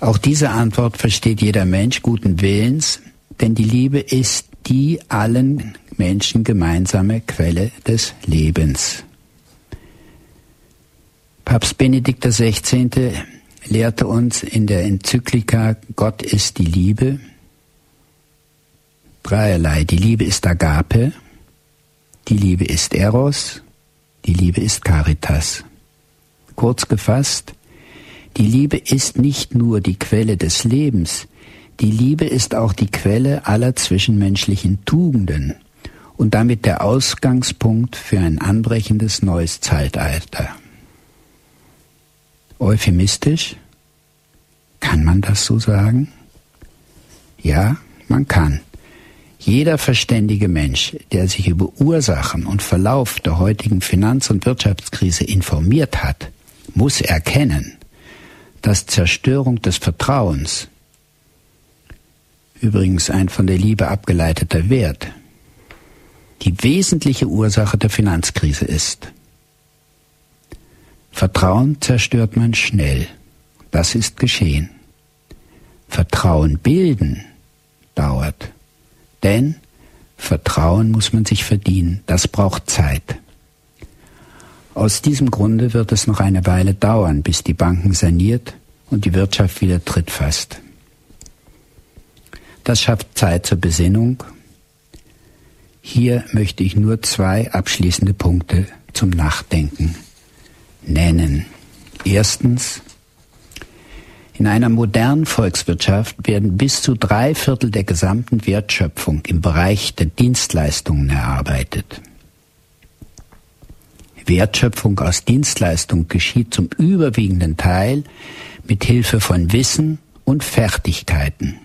Auch diese Antwort versteht jeder Mensch guten Willens, denn die Liebe ist die allen Menschen gemeinsame Quelle des Lebens. Papst Benedikt XVI. lehrte uns in der Enzyklika Gott ist die Liebe dreierlei. Die Liebe ist Agape, die Liebe ist Eros, die Liebe ist Caritas. Kurz gefasst, die Liebe ist nicht nur die Quelle des Lebens, die Liebe ist auch die Quelle aller zwischenmenschlichen Tugenden und damit der Ausgangspunkt für ein anbrechendes neues Zeitalter. Euphemistisch? Kann man das so sagen? Ja, man kann. Jeder verständige Mensch, der sich über Ursachen und Verlauf der heutigen Finanz- und Wirtschaftskrise informiert hat, muss erkennen, dass Zerstörung des Vertrauens, übrigens ein von der Liebe abgeleiteter Wert, die wesentliche Ursache der Finanzkrise ist. Vertrauen zerstört man schnell. Das ist geschehen. Vertrauen bilden dauert. Denn Vertrauen muss man sich verdienen. Das braucht Zeit. Aus diesem Grunde wird es noch eine Weile dauern, bis die Banken saniert und die Wirtschaft wieder Tritt fasst. Das schafft Zeit zur Besinnung hier möchte ich nur zwei abschließende Punkte zum Nachdenken nennen. Erstens, In einer modernen Volkswirtschaft werden bis zu drei Viertel der gesamten Wertschöpfung im Bereich der Dienstleistungen erarbeitet. Wertschöpfung aus Dienstleistung geschieht zum überwiegenden Teil mit Hilfe von Wissen und Fertigkeiten.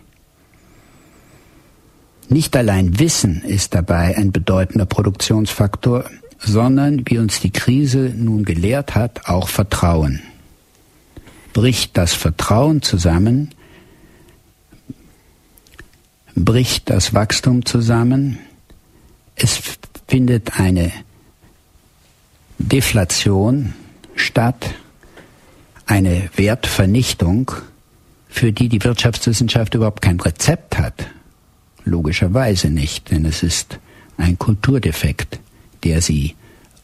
Nicht allein Wissen ist dabei ein bedeutender Produktionsfaktor, sondern, wie uns die Krise nun gelehrt hat, auch Vertrauen bricht das Vertrauen zusammen, bricht das Wachstum zusammen, es findet eine Deflation statt, eine Wertvernichtung, für die die Wirtschaftswissenschaft überhaupt kein Rezept hat. Logischerweise nicht, denn es ist ein Kulturdefekt, der sie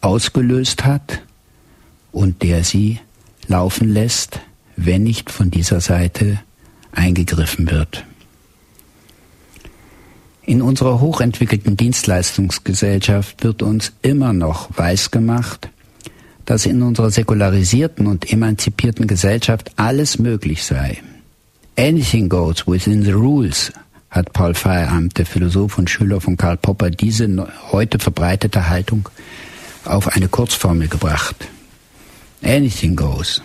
ausgelöst hat und der sie laufen lässt, wenn nicht von dieser Seite eingegriffen wird. In unserer hochentwickelten Dienstleistungsgesellschaft wird uns immer noch weisgemacht, dass in unserer säkularisierten und emanzipierten Gesellschaft alles möglich sei. Anything goes within the rules, hat Paul Feyerabend, der Philosoph und Schüler von Karl Popper, diese heute verbreitete Haltung auf eine Kurzformel gebracht. Anything goes.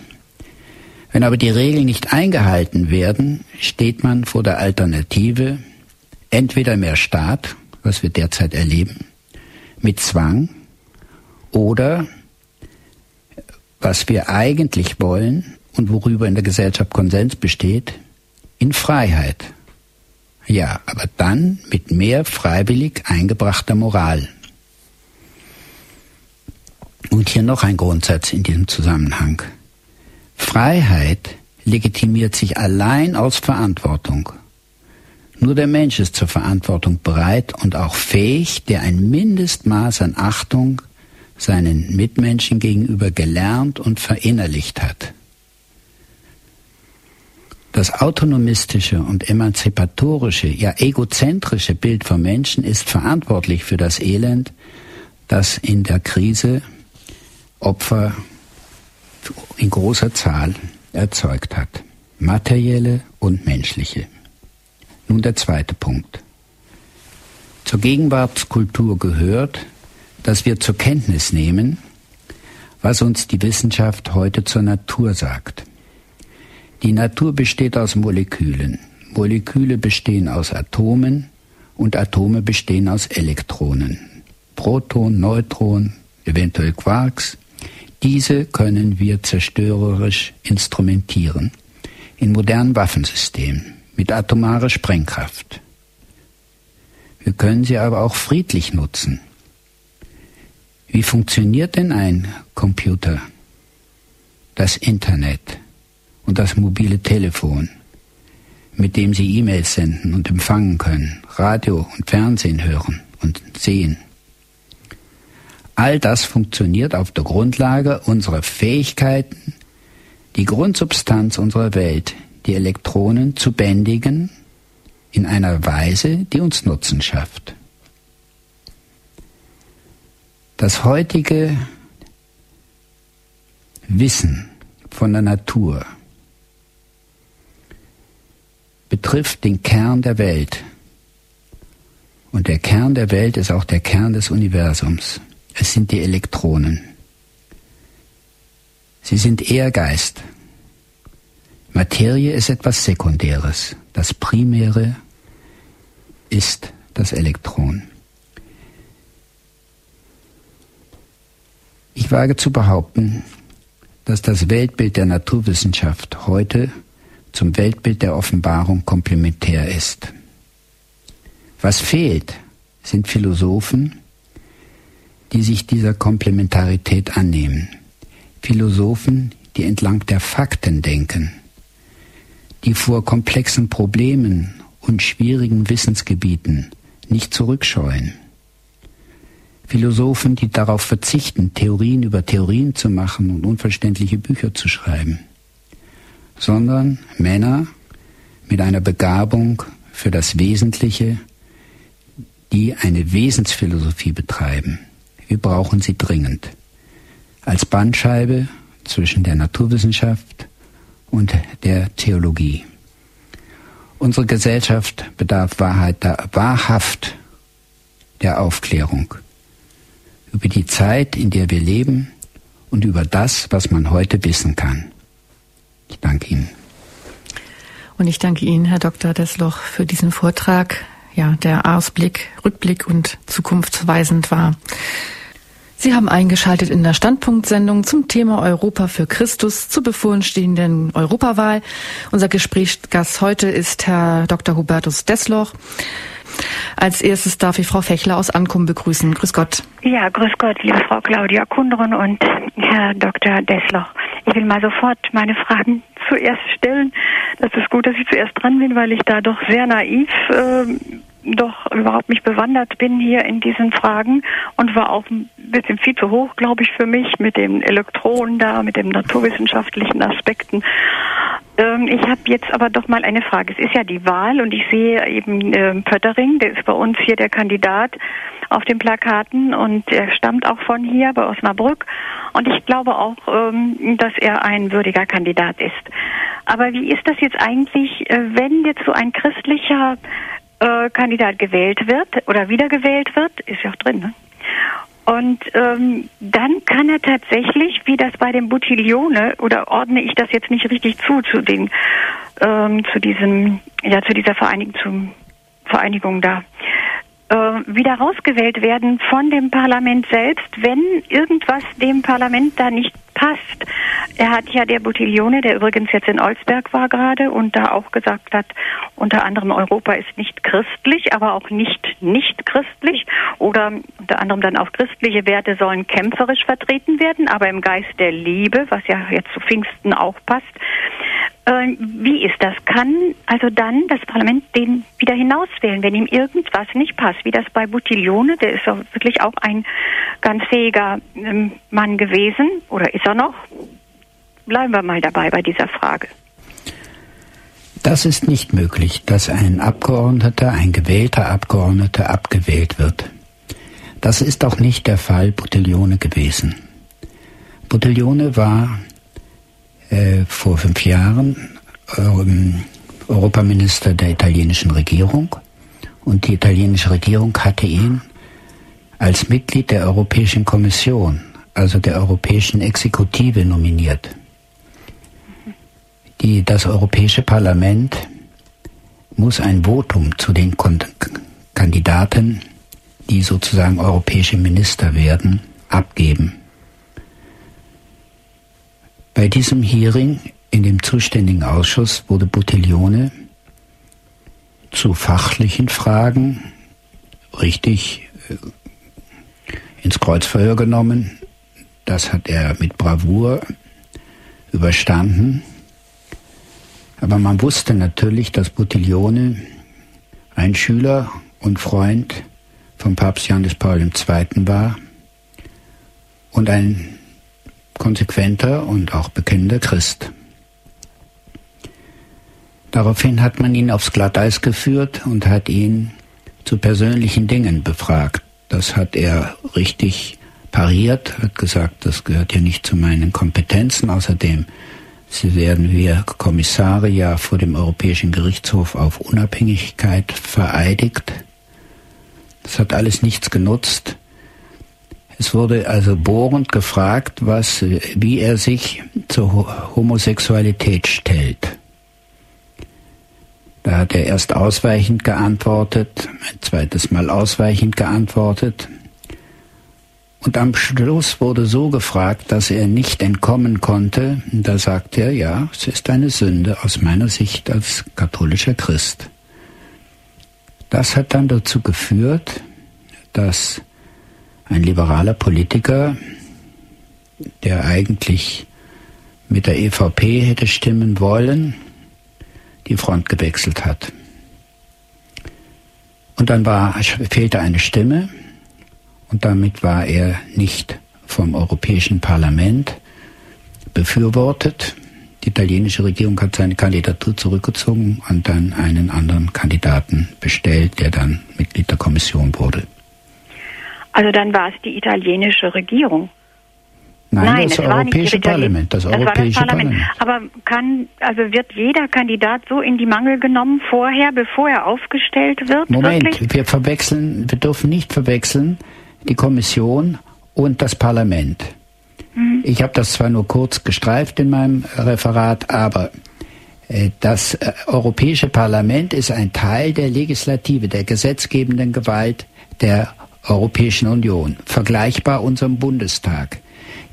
Wenn aber die Regeln nicht eingehalten werden, steht man vor der Alternative, entweder mehr Staat, was wir derzeit erleben, mit Zwang, oder was wir eigentlich wollen und worüber in der Gesellschaft Konsens besteht, in Freiheit. Ja, aber dann mit mehr freiwillig eingebrachter Moral. Und hier noch ein Grundsatz in diesem Zusammenhang. Freiheit legitimiert sich allein aus Verantwortung. Nur der Mensch ist zur Verantwortung bereit und auch fähig, der ein Mindestmaß an Achtung seinen Mitmenschen gegenüber gelernt und verinnerlicht hat. Das autonomistische und emanzipatorische, ja egozentrische Bild vom Menschen ist verantwortlich für das Elend, das in der Krise Opfer in großer Zahl erzeugt hat. Materielle und menschliche. Nun der zweite Punkt. Zur Gegenwartskultur gehört, dass wir zur Kenntnis nehmen, was uns die Wissenschaft heute zur Natur sagt. Die Natur besteht aus Molekülen. Moleküle bestehen aus Atomen und Atome bestehen aus Elektronen. Proton, Neutron, eventuell Quarks, diese können wir zerstörerisch instrumentieren in modernen Waffensystemen mit atomarer Sprengkraft. Wir können sie aber auch friedlich nutzen. Wie funktioniert denn ein Computer, das Internet und das mobile Telefon, mit dem Sie E-Mails senden und empfangen können, Radio und Fernsehen hören und sehen? All das funktioniert auf der Grundlage unserer Fähigkeiten, die Grundsubstanz unserer Welt, die Elektronen zu bändigen in einer Weise, die uns Nutzen schafft. Das heutige Wissen von der Natur betrifft den Kern der Welt. Und der Kern der Welt ist auch der Kern des Universums. Es sind die Elektronen. Sie sind eher Geist. Materie ist etwas Sekundäres. Das Primäre ist das Elektron. Ich wage zu behaupten, dass das Weltbild der Naturwissenschaft heute zum Weltbild der Offenbarung komplementär ist. Was fehlt, sind Philosophen, die sich dieser Komplementarität annehmen. Philosophen, die entlang der Fakten denken, die vor komplexen Problemen und schwierigen Wissensgebieten nicht zurückscheuen. Philosophen, die darauf verzichten, Theorien über Theorien zu machen und unverständliche Bücher zu schreiben, sondern Männer mit einer Begabung für das Wesentliche, die eine Wesensphilosophie betreiben. Wir brauchen sie dringend. Als Bandscheibe zwischen der Naturwissenschaft und der Theologie. Unsere Gesellschaft bedarf Wahrheit, wahrhaft der Aufklärung über die Zeit, in der wir leben und über das, was man heute wissen kann. Ich danke Ihnen. Und ich danke Ihnen, Herr Dr. Desloch, für diesen Vortrag, ja, der Ausblick, Rückblick und zukunftsweisend war. Sie haben eingeschaltet in der Standpunktsendung zum Thema Europa für Christus zur bevorstehenden Europawahl. Unser Gesprächsgast heute ist Herr Dr. Hubertus Desloch. Als erstes darf ich Frau Fechler aus Ankum begrüßen. Grüß Gott. Ja, grüß Gott, liebe Frau Claudia Kundrun und Herr Dr. Desloch. Ich will mal sofort meine Fragen zuerst stellen. Das ist gut, dass ich zuerst dran bin, weil ich da doch sehr naiv äh, doch überhaupt nicht bewandert bin hier in diesen Fragen und war auch ein bisschen viel zu hoch, glaube ich, für mich mit den Elektronen da, mit den naturwissenschaftlichen Aspekten. Ähm, ich habe jetzt aber doch mal eine Frage. Es ist ja die Wahl und ich sehe eben äh, Pöttering, der ist bei uns hier der Kandidat auf den Plakaten und er stammt auch von hier, bei Osnabrück. Und ich glaube auch, ähm, dass er ein würdiger Kandidat ist. Aber wie ist das jetzt eigentlich, äh, wenn jetzt so ein christlicher äh, Kandidat gewählt wird oder wiedergewählt wird, ist ja auch drin, ne? Und ähm, dann kann er tatsächlich, wie das bei dem Buttiglione, oder ordne ich das jetzt nicht richtig zu, zu den, ähm, zu diesem, ja, zu dieser Vereinigung, zum Vereinigung da, wieder rausgewählt werden von dem Parlament selbst, wenn irgendwas dem Parlament da nicht passt. Er hat ja der Buttiglione, der übrigens jetzt in Olsberg war gerade und da auch gesagt hat, unter anderem Europa ist nicht christlich, aber auch nicht nicht christlich oder unter anderem dann auch christliche Werte sollen kämpferisch vertreten werden, aber im Geist der Liebe, was ja jetzt zu Pfingsten auch passt. Äh, wie ist das? Kann also dann das Parlament den wieder hinauswählen, wenn ihm irgendwas nicht passt, wie das bei Buttiglione, der ist ja wirklich auch ein ganz fähiger ähm, Mann gewesen oder ist er noch? Bleiben wir mal dabei bei dieser Frage. Das ist nicht möglich, dass ein Abgeordneter, ein gewählter Abgeordneter abgewählt wird. Das ist auch nicht der Fall Buttiglione gewesen. Buttiglione war äh, vor fünf Jahren ähm, Europaminister der italienischen Regierung und die italienische Regierung hatte ihn als Mitglied der Europäischen Kommission, also der Europäischen Exekutive, nominiert. Die, das Europäische Parlament muss ein Votum zu den Kandidaten, die sozusagen europäische Minister werden, abgeben. Bei diesem Hearing in dem zuständigen Ausschuss wurde Buttiglione zu fachlichen Fragen richtig äh, ins Kreuzverhör genommen. Das hat er mit Bravour überstanden. Aber man wusste natürlich, dass Buttiglione ein Schüler und Freund von Papst Johannes Paul II. war und ein konsequenter und auch bekennender Christ. Daraufhin hat man ihn aufs Glatteis geführt und hat ihn zu persönlichen Dingen befragt. Das hat er richtig pariert, hat gesagt, das gehört ja nicht zu meinen Kompetenzen. Außerdem Sie werden wir Kommissare ja vor dem Europäischen Gerichtshof auf Unabhängigkeit vereidigt. Das hat alles nichts genutzt. Es wurde also bohrend gefragt, was, wie er sich zur Homosexualität stellt. Da hat er erst ausweichend geantwortet, ein zweites Mal ausweichend geantwortet. Und am Schluss wurde so gefragt, dass er nicht entkommen konnte. Da sagte er, ja, es ist eine Sünde aus meiner Sicht als katholischer Christ. Das hat dann dazu geführt, dass ein liberaler Politiker, der eigentlich mit der EVP hätte stimmen wollen, die Front gewechselt hat. Und dann war, fehlte eine Stimme und damit war er nicht vom Europäischen Parlament befürwortet. Die italienische Regierung hat seine Kandidatur zurückgezogen und dann einen anderen Kandidaten bestellt, der dann Mitglied der Kommission wurde. Also dann war es die italienische Regierung. Nein, Nein das Europäische Parlament. Das, das Europäische das Parlament. Parlament. Aber kann, also wird jeder Kandidat so in die Mangel genommen vorher, bevor er aufgestellt wird? Moment, wirklich? wir verwechseln, wir dürfen nicht verwechseln die Kommission und das Parlament. Mhm. Ich habe das zwar nur kurz gestreift in meinem Referat, aber äh, das äh, Europäische Parlament ist ein Teil der Legislative, der gesetzgebenden Gewalt der Europäischen Union, vergleichbar unserem Bundestag.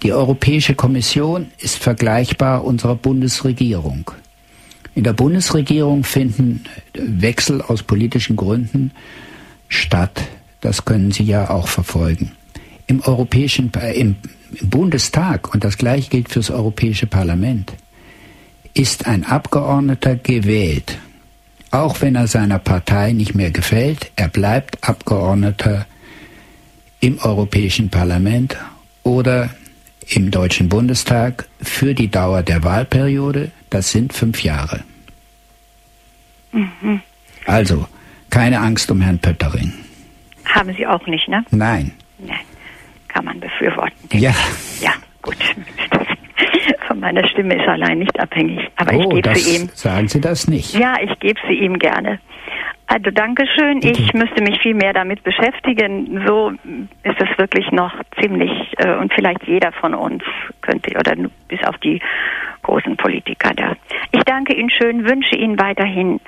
Die Europäische Kommission ist vergleichbar unserer Bundesregierung. In der Bundesregierung finden Wechsel aus politischen Gründen statt. Das können Sie ja auch verfolgen. Im Europäischen, äh, im, im Bundestag, und das gleiche gilt fürs Europäische Parlament, ist ein Abgeordneter gewählt. Auch wenn er seiner Partei nicht mehr gefällt, er bleibt Abgeordneter im Europäischen Parlament oder im Deutschen Bundestag für die Dauer der Wahlperiode. Das sind fünf Jahre. Mhm. Also, keine Angst um Herrn Pöttering. Haben Sie auch nicht, ne? Nein. Nein. Kann man befürworten. Ja. Ja, gut. Von meiner Stimme ist allein nicht abhängig. Aber oh, ich gebe sie ihm. Sagen Sie das nicht. Ja, ich gebe sie ihm gerne. Also Dankeschön. Bitte. Ich müsste mich viel mehr damit beschäftigen. So ist es wirklich noch ziemlich äh, und vielleicht jeder von uns könnte oder bis auf die großen Politiker da. Ich danke Ihnen schön, wünsche Ihnen weiterhin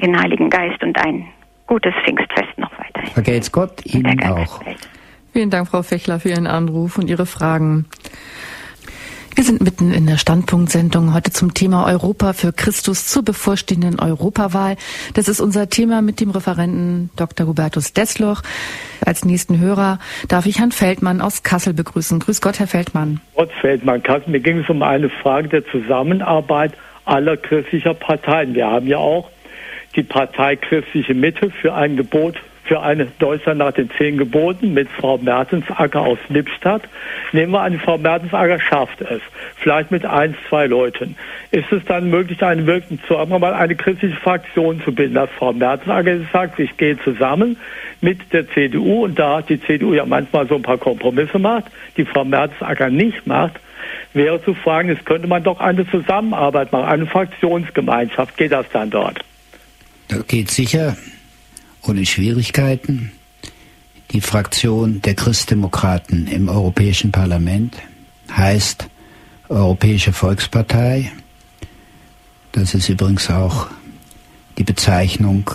den Heiligen Geist und ein gutes Pfingstfest noch weiterhin. Vergelt's Gott Ihnen auch. Vielen Dank, Frau Fechler, für Ihren Anruf und Ihre Fragen. Wir sind mitten in der Standpunktsendung heute zum Thema Europa für Christus zur bevorstehenden Europawahl. Das ist unser Thema mit dem Referenten Dr. Hubertus Desloch. Als nächsten Hörer darf ich Herrn Feldmann aus Kassel begrüßen. Grüß Gott, Herr Feldmann. Gott Feldmann, Kassel. Mir ging es um eine Frage der Zusammenarbeit aller christlicher Parteien. Wir haben ja auch die Partei Christliche Mitte für ein Gebot für eine Deutschland nach den zehn Geboten mit Frau Mertensacker aus Lippstadt. Nehmen wir an, Frau Mertensacker schafft es, vielleicht mit ein, zwei Leuten. Ist es dann möglich, eine wirklich zu mal eine christliche Fraktion zu bilden, dass Frau Mertensacker sagt, ich gehe zusammen mit der CDU und da die CDU ja manchmal so ein paar Kompromisse macht, die Frau Mertensacker nicht macht, wäre zu fragen, es könnte man doch eine Zusammenarbeit machen, eine Fraktionsgemeinschaft. Geht das dann dort? Das geht sicher ohne Schwierigkeiten. Die Fraktion der Christdemokraten im Europäischen Parlament heißt Europäische Volkspartei. Das ist übrigens auch die Bezeichnung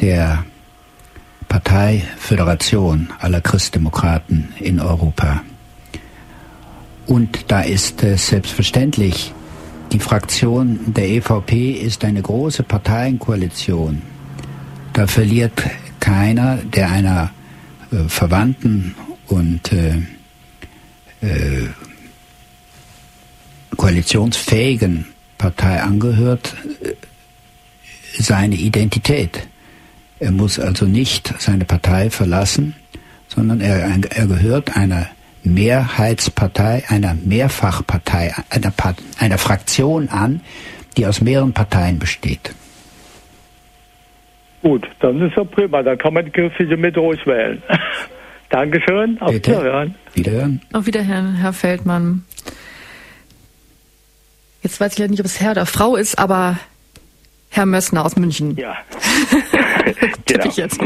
der Parteiföderation aller Christdemokraten in Europa. Und da ist es selbstverständlich, die Fraktion der EVP ist eine große Parteienkoalition da verliert keiner, der einer äh, Verwandten und äh, äh, koalitionsfähigen Partei angehört, äh, seine Identität. Er muss also nicht seine Partei verlassen, sondern er, er gehört einer Mehrheitspartei, einer Mehrfachpartei, einer, einer Fraktion an, die aus mehreren Parteien besteht. Gut, dann ist ja prima. Dann kann man die christliche Mitte ruhig wählen. Dankeschön. Auf Bitte. Wiederhören. Wiederhören. Auf Wiederhören, Herr Feldmann. Jetzt weiß ich ja nicht, ob es Herr oder Frau ist, aber Herr Mössner aus München. Ja. genau. ich jetzt.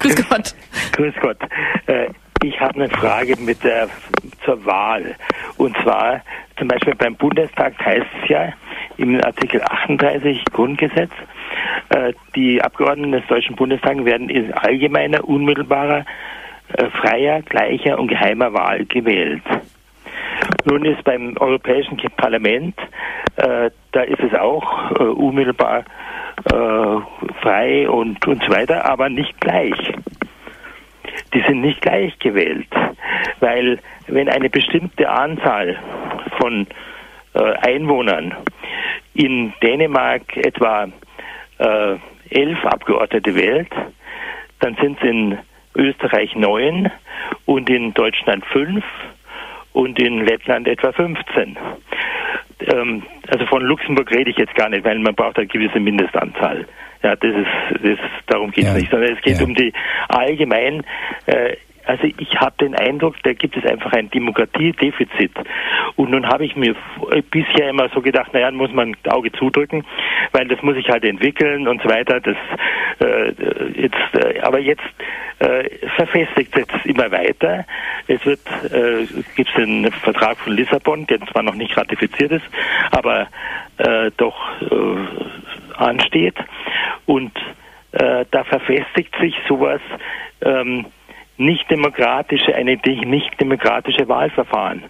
Grüß Gott. Grüß Gott. Äh, ich habe eine Frage mit der, zur Wahl. Und zwar zum Beispiel beim Bundestag heißt es ja im Artikel 38 Grundgesetz, die Abgeordneten des Deutschen Bundestags werden in allgemeiner, unmittelbarer, äh, freier, gleicher und geheimer Wahl gewählt. Nun ist beim Europäischen Parlament, äh, da ist es auch äh, unmittelbar äh, frei und, und so weiter, aber nicht gleich. Die sind nicht gleich gewählt, weil wenn eine bestimmte Anzahl von äh, Einwohnern in Dänemark etwa äh, elf Abgeordnete wählt, dann sind es in Österreich neun und in Deutschland fünf und in Lettland etwa 15. Ähm, also von Luxemburg rede ich jetzt gar nicht, weil man braucht eine gewisse Mindestanzahl. Ja, das ist, das, darum geht es ja. nicht, sondern es geht ja. um die allgemein äh, also ich habe den Eindruck, da gibt es einfach ein Demokratiedefizit. Und nun habe ich mir bisher immer so gedacht, naja, muss man ein Auge zudrücken, weil das muss ich halt entwickeln und so weiter. Das äh, jetzt, äh, aber jetzt äh, verfestigt es immer weiter. Es wird äh, gibt den Vertrag von Lissabon, der zwar noch nicht ratifiziert ist, aber äh, doch äh, ansteht und äh, da verfestigt sich sowas ähm, nicht demokratische, eine nicht demokratische Wahlverfahren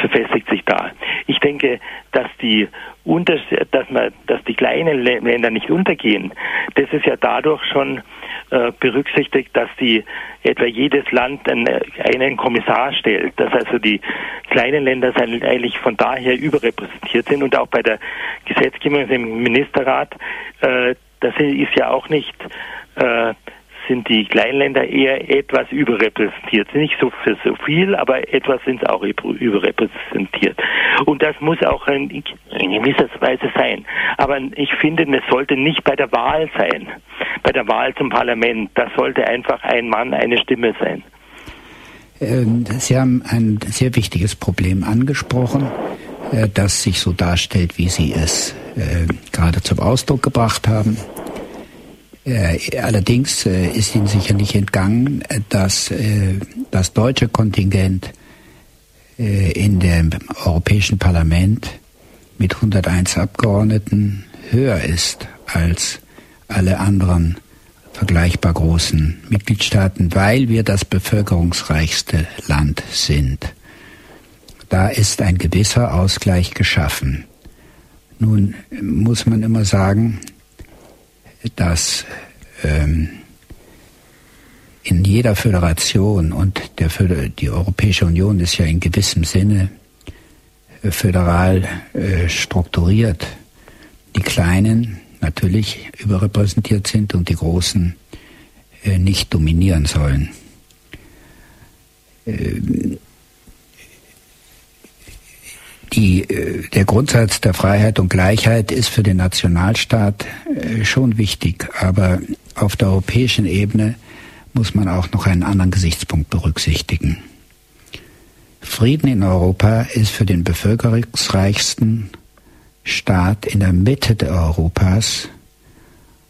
verfestigt sich da. Ich denke, dass die unter, dass man, dass die kleinen Länder nicht untergehen, das ist ja dadurch schon äh, berücksichtigt, dass die etwa jedes Land einen, einen Kommissar stellt, dass also die kleinen Länder eigentlich von daher überrepräsentiert sind und auch bei der Gesetzgebung im Ministerrat, äh, das ist ja auch nicht äh, sind die Kleinländer eher etwas überrepräsentiert. Nicht so für so viel, aber etwas sind auch überrepräsentiert. Und das muss auch in, in gewisser Weise sein. Aber ich finde, es sollte nicht bei der Wahl sein, bei der Wahl zum Parlament. Das sollte einfach ein Mann, eine Stimme sein. Ähm, sie haben ein sehr wichtiges Problem angesprochen, äh, das sich so darstellt, wie Sie es äh, gerade zum Ausdruck gebracht haben. Äh, allerdings äh, ist Ihnen sicherlich entgangen, dass äh, das deutsche Kontingent in dem Europäischen Parlament mit 101 Abgeordneten höher ist als alle anderen vergleichbar großen Mitgliedstaaten, weil wir das bevölkerungsreichste Land sind. Da ist ein gewisser Ausgleich geschaffen. Nun muss man immer sagen, dass ähm, in jeder Föderation und der, die Europäische Union ist ja in gewissem Sinne äh, föderal äh, strukturiert, die Kleinen natürlich überrepräsentiert sind und die Großen äh, nicht dominieren sollen. Ähm, die, äh, der Grundsatz der Freiheit und Gleichheit ist für den Nationalstaat äh, schon wichtig, aber auf der europäischen Ebene muss man auch noch einen anderen Gesichtspunkt berücksichtigen. Frieden in Europa ist für den bevölkerungsreichsten Staat in der Mitte Europas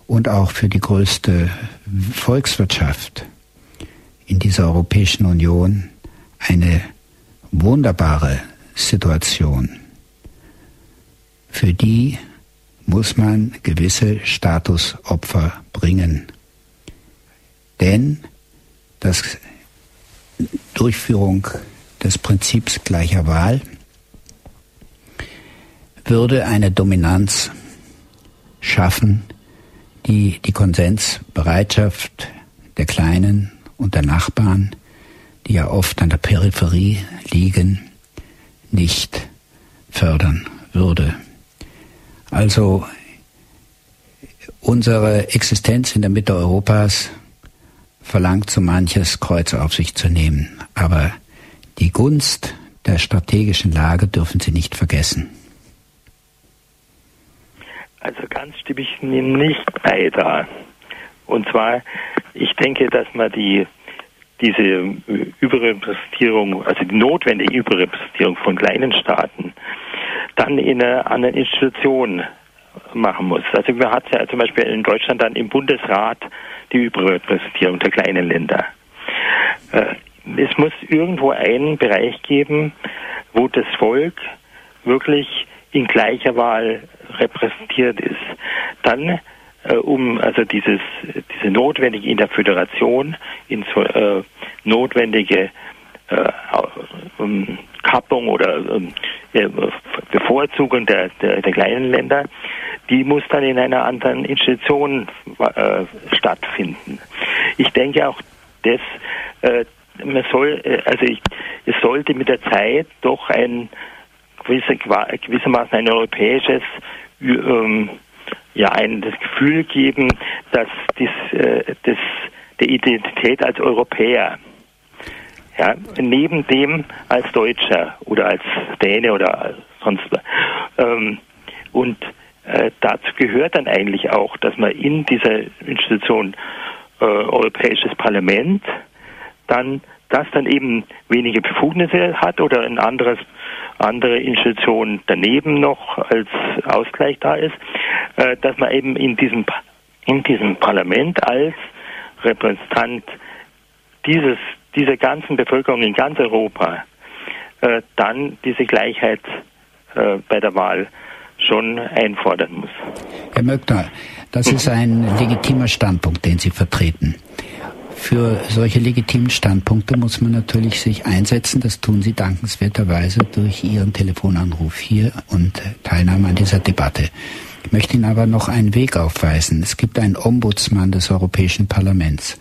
und auch für die größte Volkswirtschaft in dieser Europäischen Union eine wunderbare Situation. Für die muss man gewisse Statusopfer bringen. Denn das Durchführung des Prinzips gleicher Wahl würde eine Dominanz schaffen, die die Konsensbereitschaft der Kleinen und der Nachbarn, die ja oft an der Peripherie liegen, nicht fördern würde. Also unsere Existenz in der Mitte Europas verlangt so manches Kreuz auf sich zu nehmen. Aber die Gunst der strategischen Lage dürfen Sie nicht vergessen. Also ganz stimme ich nicht bei da. Und zwar, ich denke, dass man die diese Überrepräsentierung, also die notwendige Überrepräsentierung von kleinen Staaten, dann in einer anderen Institution machen muss. Also man hat ja zum Beispiel in Deutschland dann im Bundesrat die Überrepräsentierung der kleinen Länder. Äh, es muss irgendwo einen Bereich geben, wo das Volk wirklich in gleicher Wahl repräsentiert ist. Dann äh, um also dieses, diese notwendige in der Föderation, in so, äh, notwendige äh, um, Kappung oder um, Bevorzugung der, der, der, kleinen Länder, die muss dann in einer anderen Institution äh, stattfinden. Ich denke auch, dass äh, man soll, äh, also ich, es sollte mit der Zeit doch ein gewisse, gewissermaßen ein europäisches ähm, ja ein das Gefühl geben, dass das, äh, das der Identität als Europäer ja, neben dem als Deutscher oder als Däne oder sonst was. Ähm, und äh, dazu gehört dann eigentlich auch, dass man in dieser Institution äh, Europäisches Parlament dann das dann eben wenige Befugnisse hat oder ein anderes andere Institution daneben noch als Ausgleich da ist, äh, dass man eben in diesem in diesem Parlament als Repräsentant dieses dieser ganzen Bevölkerung in ganz Europa äh, dann diese Gleichheit äh, bei der Wahl schon einfordern muss. Herr Möckner, das ist ein legitimer Standpunkt, den Sie vertreten. Für solche legitimen Standpunkte muss man natürlich sich einsetzen. Das tun Sie dankenswerterweise durch Ihren Telefonanruf hier und Teilnahme an dieser Debatte. Ich möchte Ihnen aber noch einen Weg aufweisen. Es gibt einen Ombudsmann des Europäischen Parlaments.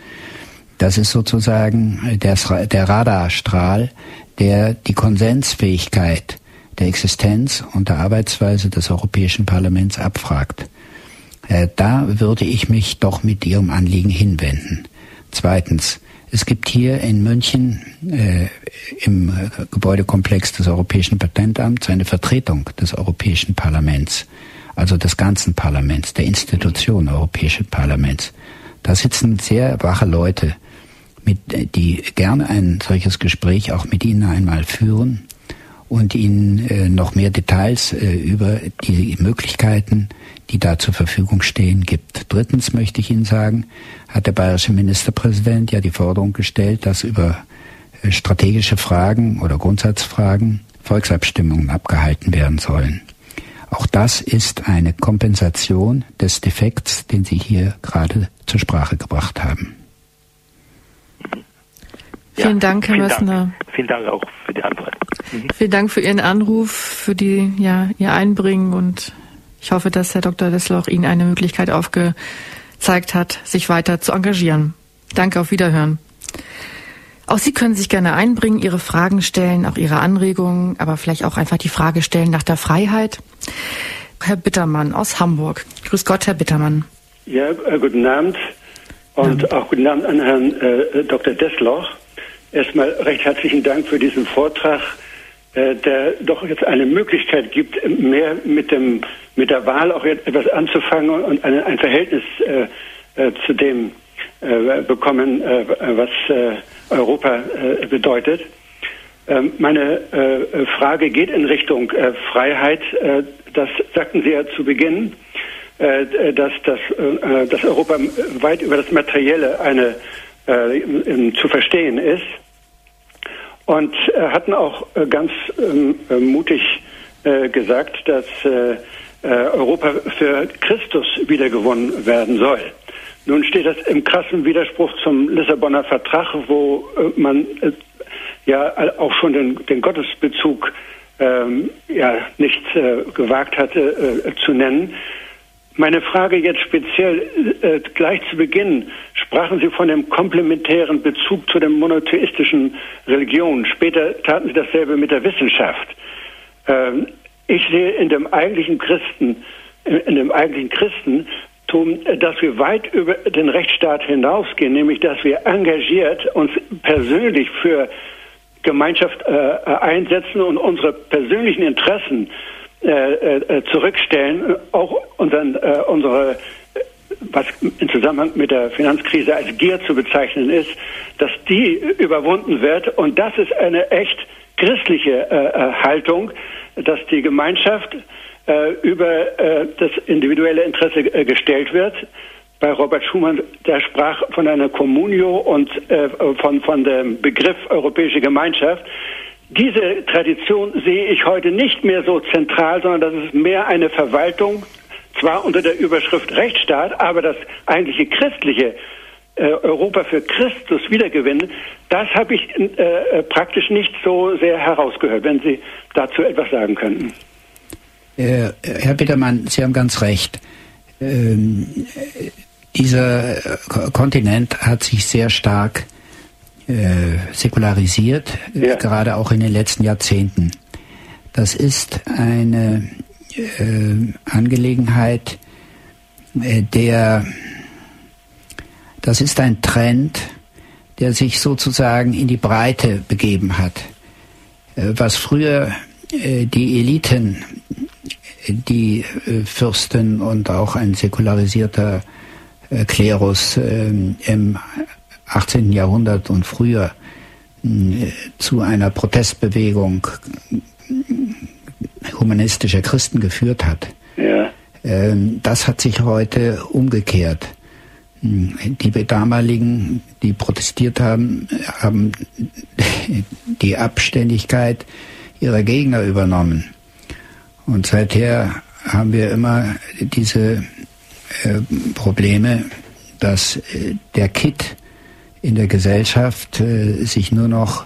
Das ist sozusagen der, der Radarstrahl, der die Konsensfähigkeit der Existenz und der Arbeitsweise des Europäischen Parlaments abfragt. Äh, da würde ich mich doch mit Ihrem Anliegen hinwenden. Zweitens, es gibt hier in München äh, im Gebäudekomplex des Europäischen Patentamts eine Vertretung des Europäischen Parlaments, also des ganzen Parlaments, der Institution Europäischen Parlaments. Da sitzen sehr wache Leute, mit, die gerne ein solches Gespräch auch mit Ihnen einmal führen und Ihnen äh, noch mehr Details äh, über die Möglichkeiten, die da zur Verfügung stehen, gibt. Drittens möchte ich Ihnen sagen, hat der bayerische Ministerpräsident ja die Forderung gestellt, dass über äh, strategische Fragen oder Grundsatzfragen Volksabstimmungen abgehalten werden sollen. Auch das ist eine Kompensation des Defekts, den Sie hier gerade zur Sprache gebracht haben. Vielen Dank, Herr Mössner. Vielen Dank auch für die Antwort. Mhm. Vielen Dank für Ihren Anruf, für die, ja, Ihr Einbringen und ich hoffe, dass Herr Dr. Dessloch Ihnen eine Möglichkeit aufgezeigt hat, sich weiter zu engagieren. Danke, auf Wiederhören. Auch Sie können sich gerne einbringen, Ihre Fragen stellen, auch Ihre Anregungen, aber vielleicht auch einfach die Frage stellen nach der Freiheit. Herr Bittermann aus Hamburg. Grüß Gott, Herr Bittermann. Ja, äh, guten Abend und ja. auch guten Abend an Herrn äh, Dr. Dessloch. Erstmal recht herzlichen Dank für diesen Vortrag, äh, der doch jetzt eine Möglichkeit gibt, mehr mit, dem, mit der Wahl auch etwas anzufangen und eine, ein Verhältnis äh, äh, zu dem bekommen, äh, was äh, Europa bedeutet. Ähm, meine Frage geht in Richtung Freiheit. das sagten Sie ja zu Beginn, dass, dass, dass Europa weit über das Materielle eine zu verstehen ist und äh, hatten auch äh, ganz ähm, äh, mutig äh, gesagt, dass äh, äh, Europa für Christus wiedergewonnen werden soll. Nun steht das im krassen Widerspruch zum Lissabonner Vertrag, wo man ja auch schon den, den Gottesbezug ähm, ja nicht gewagt hatte zu nennen. Meine Frage jetzt speziell äh, gleich zu Beginn sprachen Sie von dem komplementären Bezug zu den monotheistischen Religionen. Später taten Sie dasselbe mit der Wissenschaft. Ähm, ich sehe in dem eigentlichen Christen, in dem eigentlichen Christentum, dass wir weit über den Rechtsstaat hinausgehen, nämlich dass wir engagiert uns persönlich für Gemeinschaft äh, einsetzen und unsere persönlichen Interessen äh, äh, zurückstellen, auch unseren, äh, unsere was im Zusammenhang mit der Finanzkrise als Gier zu bezeichnen ist, dass die überwunden wird. Und das ist eine echt christliche äh, Haltung, dass die Gemeinschaft äh, über äh, das individuelle Interesse gestellt wird. Bei Robert Schumann, der sprach von einer Communio und von, von dem Begriff europäische Gemeinschaft. Diese Tradition sehe ich heute nicht mehr so zentral, sondern das ist mehr eine Verwaltung, zwar unter der Überschrift Rechtsstaat, aber das eigentliche christliche äh, Europa für Christus wiedergewinnen, das habe ich äh, praktisch nicht so sehr herausgehört, wenn Sie dazu etwas sagen könnten. Äh, Herr Bittermann, Sie haben ganz recht. Ähm, dieser Kontinent hat sich sehr stark äh, säkularisiert, ja. gerade auch in den letzten Jahrzehnten. Das ist eine äh, Angelegenheit, äh, der, das ist ein Trend, der sich sozusagen in die Breite begeben hat. Äh, was früher äh, die Eliten, die Fürsten und auch ein säkularisierter Klerus ähm, im 18. Jahrhundert und früher äh, zu einer Protestbewegung humanistischer Christen geführt hat. Ja. Ähm, das hat sich heute umgekehrt. Die damaligen, die protestiert haben, haben die Abständigkeit ihrer Gegner übernommen. Und seither haben wir immer diese äh, Probleme, dass äh, der Kit in der Gesellschaft äh, sich nur noch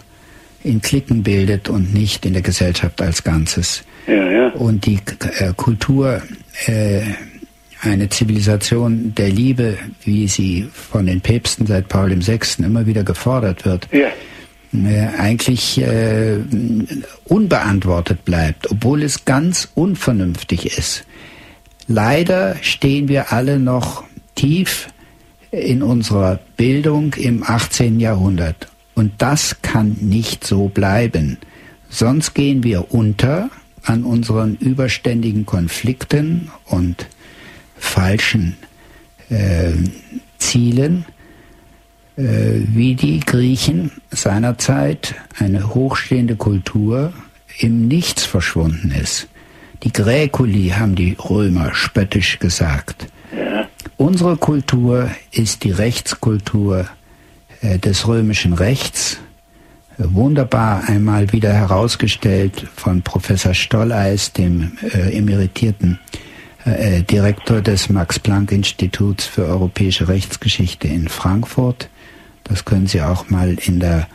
in Klicken bildet und nicht in der Gesellschaft als Ganzes. Ja, ja. Und die äh, Kultur, äh, eine Zivilisation der Liebe, wie sie von den Päpsten seit Paul VI. immer wieder gefordert wird, ja. Äh, eigentlich äh, unbeantwortet bleibt, obwohl es ganz unvernünftig ist. Leider stehen wir alle noch tief in unserer Bildung im 18. Jahrhundert. Und das kann nicht so bleiben. Sonst gehen wir unter an unseren überständigen Konflikten und falschen äh, Zielen, wie die Griechen seinerzeit eine hochstehende Kultur im Nichts verschwunden ist. Die Gräkuli haben die Römer spöttisch gesagt. Ja. Unsere Kultur ist die Rechtskultur äh, des römischen Rechts, wunderbar einmal wieder herausgestellt von Professor Stolleis, dem äh, emeritierten äh, Direktor des Max-Planck-Instituts für europäische Rechtsgeschichte in Frankfurt. Das können Sie auch mal in der,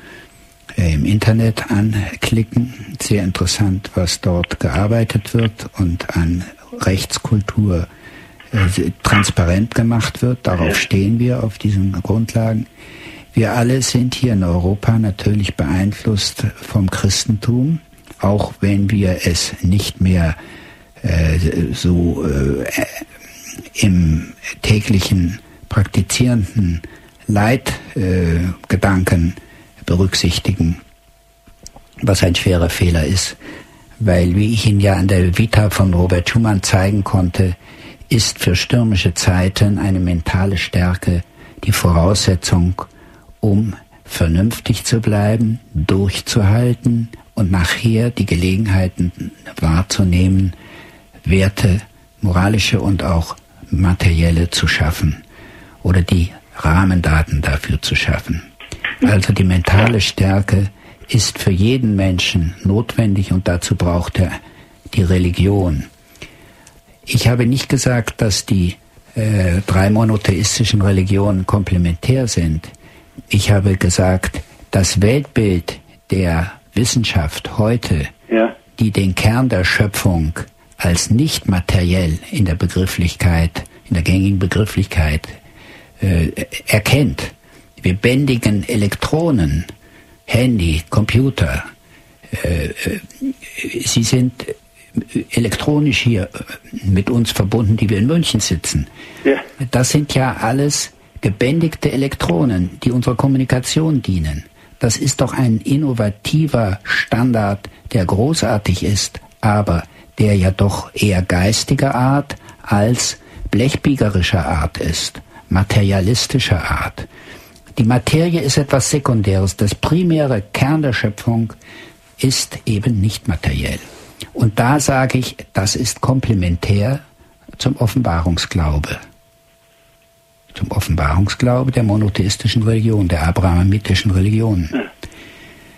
äh, im Internet anklicken. Sehr interessant, was dort gearbeitet wird und an Rechtskultur äh, transparent gemacht wird. Darauf stehen wir, auf diesen Grundlagen. Wir alle sind hier in Europa natürlich beeinflusst vom Christentum, auch wenn wir es nicht mehr äh, so äh, im täglichen praktizierenden Leitgedanken berücksichtigen, was ein schwerer Fehler ist, weil, wie ich Ihnen ja an der Vita von Robert Schumann zeigen konnte, ist für stürmische Zeiten eine mentale Stärke die Voraussetzung, um vernünftig zu bleiben, durchzuhalten und nachher die Gelegenheiten wahrzunehmen, Werte, moralische und auch materielle zu schaffen oder die Rahmendaten dafür zu schaffen. Also die mentale Stärke ist für jeden Menschen notwendig und dazu braucht er die Religion. Ich habe nicht gesagt, dass die äh, drei monotheistischen Religionen komplementär sind. Ich habe gesagt, das Weltbild der Wissenschaft heute, ja. die den Kern der Schöpfung als nicht materiell in der Begrifflichkeit, in der gängigen Begrifflichkeit äh, erkennt. Wir bändigen Elektronen, Handy, Computer. Äh, äh sie sind elektronisch hier mit uns verbunden, die wir in München sitzen. Ja. Das sind ja alles gebändigte Elektronen, die unserer Kommunikation dienen. Das ist doch ein innovativer Standard, der großartig ist, aber der ja doch eher geistiger Art als blechbiegerischer Art ist, materialistischer Art. Die Materie ist etwas Sekundäres. Das primäre Kern der Schöpfung ist eben nicht materiell. Und da sage ich, das ist komplementär zum Offenbarungsglaube zum Offenbarungsglaube der monotheistischen Religion, der abrahamitischen Religion.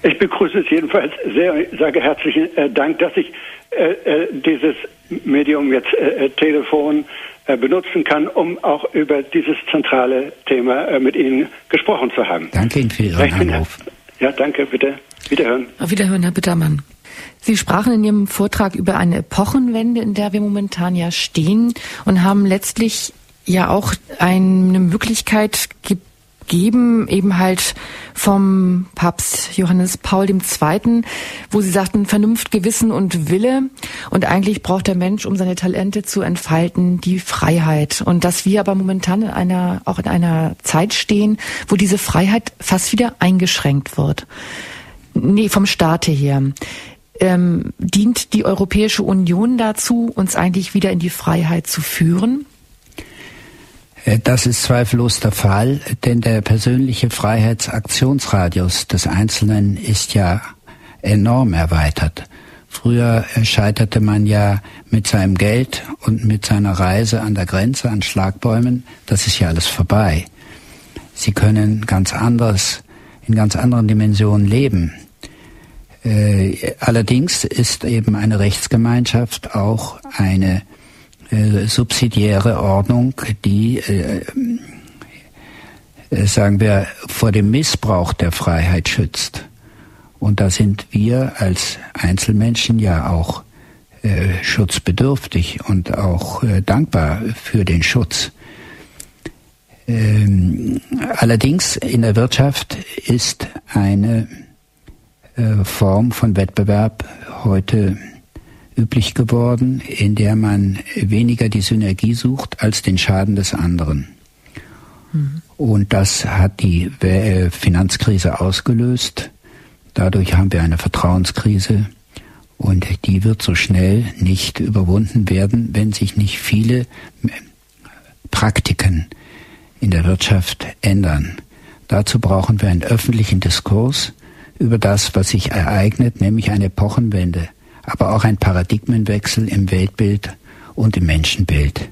Ich begrüße es jedenfalls sehr, sage herzlichen äh, Dank, dass ich äh, äh dieses Medium jetzt äh, äh Telefon benutzen kann, um auch über dieses zentrale Thema mit Ihnen gesprochen zu haben. Danke Ihnen für Ihren Recht Anruf. Ja, danke, bitte. Wiederhören. Auf Wiederhören, Herr Bittermann. Sie sprachen in Ihrem Vortrag über eine Epochenwende, in der wir momentan ja stehen und haben letztlich ja auch eine Möglichkeit gegeben, eben halt vom Papst Johannes Paul II., wo sie sagten, Vernunft, Gewissen und Wille. Und eigentlich braucht der Mensch, um seine Talente zu entfalten, die Freiheit. Und dass wir aber momentan in einer, auch in einer Zeit stehen, wo diese Freiheit fast wieder eingeschränkt wird. Nee, vom Staate her. Ähm, dient die Europäische Union dazu, uns eigentlich wieder in die Freiheit zu führen? Äh, das ist zweifellos der Fall, denn der persönliche Freiheitsaktionsradius des Einzelnen ist ja enorm erweitert. Früher scheiterte man ja mit seinem Geld und mit seiner Reise an der Grenze an Schlagbäumen. Das ist ja alles vorbei. Sie können ganz anders, in ganz anderen Dimensionen leben. Äh, allerdings ist eben eine Rechtsgemeinschaft auch eine äh, subsidiäre Ordnung, die, äh, äh, sagen wir, vor dem Missbrauch der Freiheit schützt. Und da sind wir als Einzelmenschen ja auch äh, schutzbedürftig und auch dankbar für den Schutz. Ähm, allerdings in der Wirtschaft ist eine Form von Wettbewerb heute üblich geworden, in der man weniger die Synergie sucht als den Schaden des anderen. Mhm. Und das hat die äh, Finanzkrise ausgelöst. Dadurch haben wir eine Vertrauenskrise und die wird so schnell nicht überwunden werden, wenn sich nicht viele äh, Praktiken in der Wirtschaft ändern. Dazu brauchen wir einen öffentlichen Diskurs über das, was sich ereignet, nämlich eine Epochenwende aber auch ein Paradigmenwechsel im Weltbild und im Menschenbild.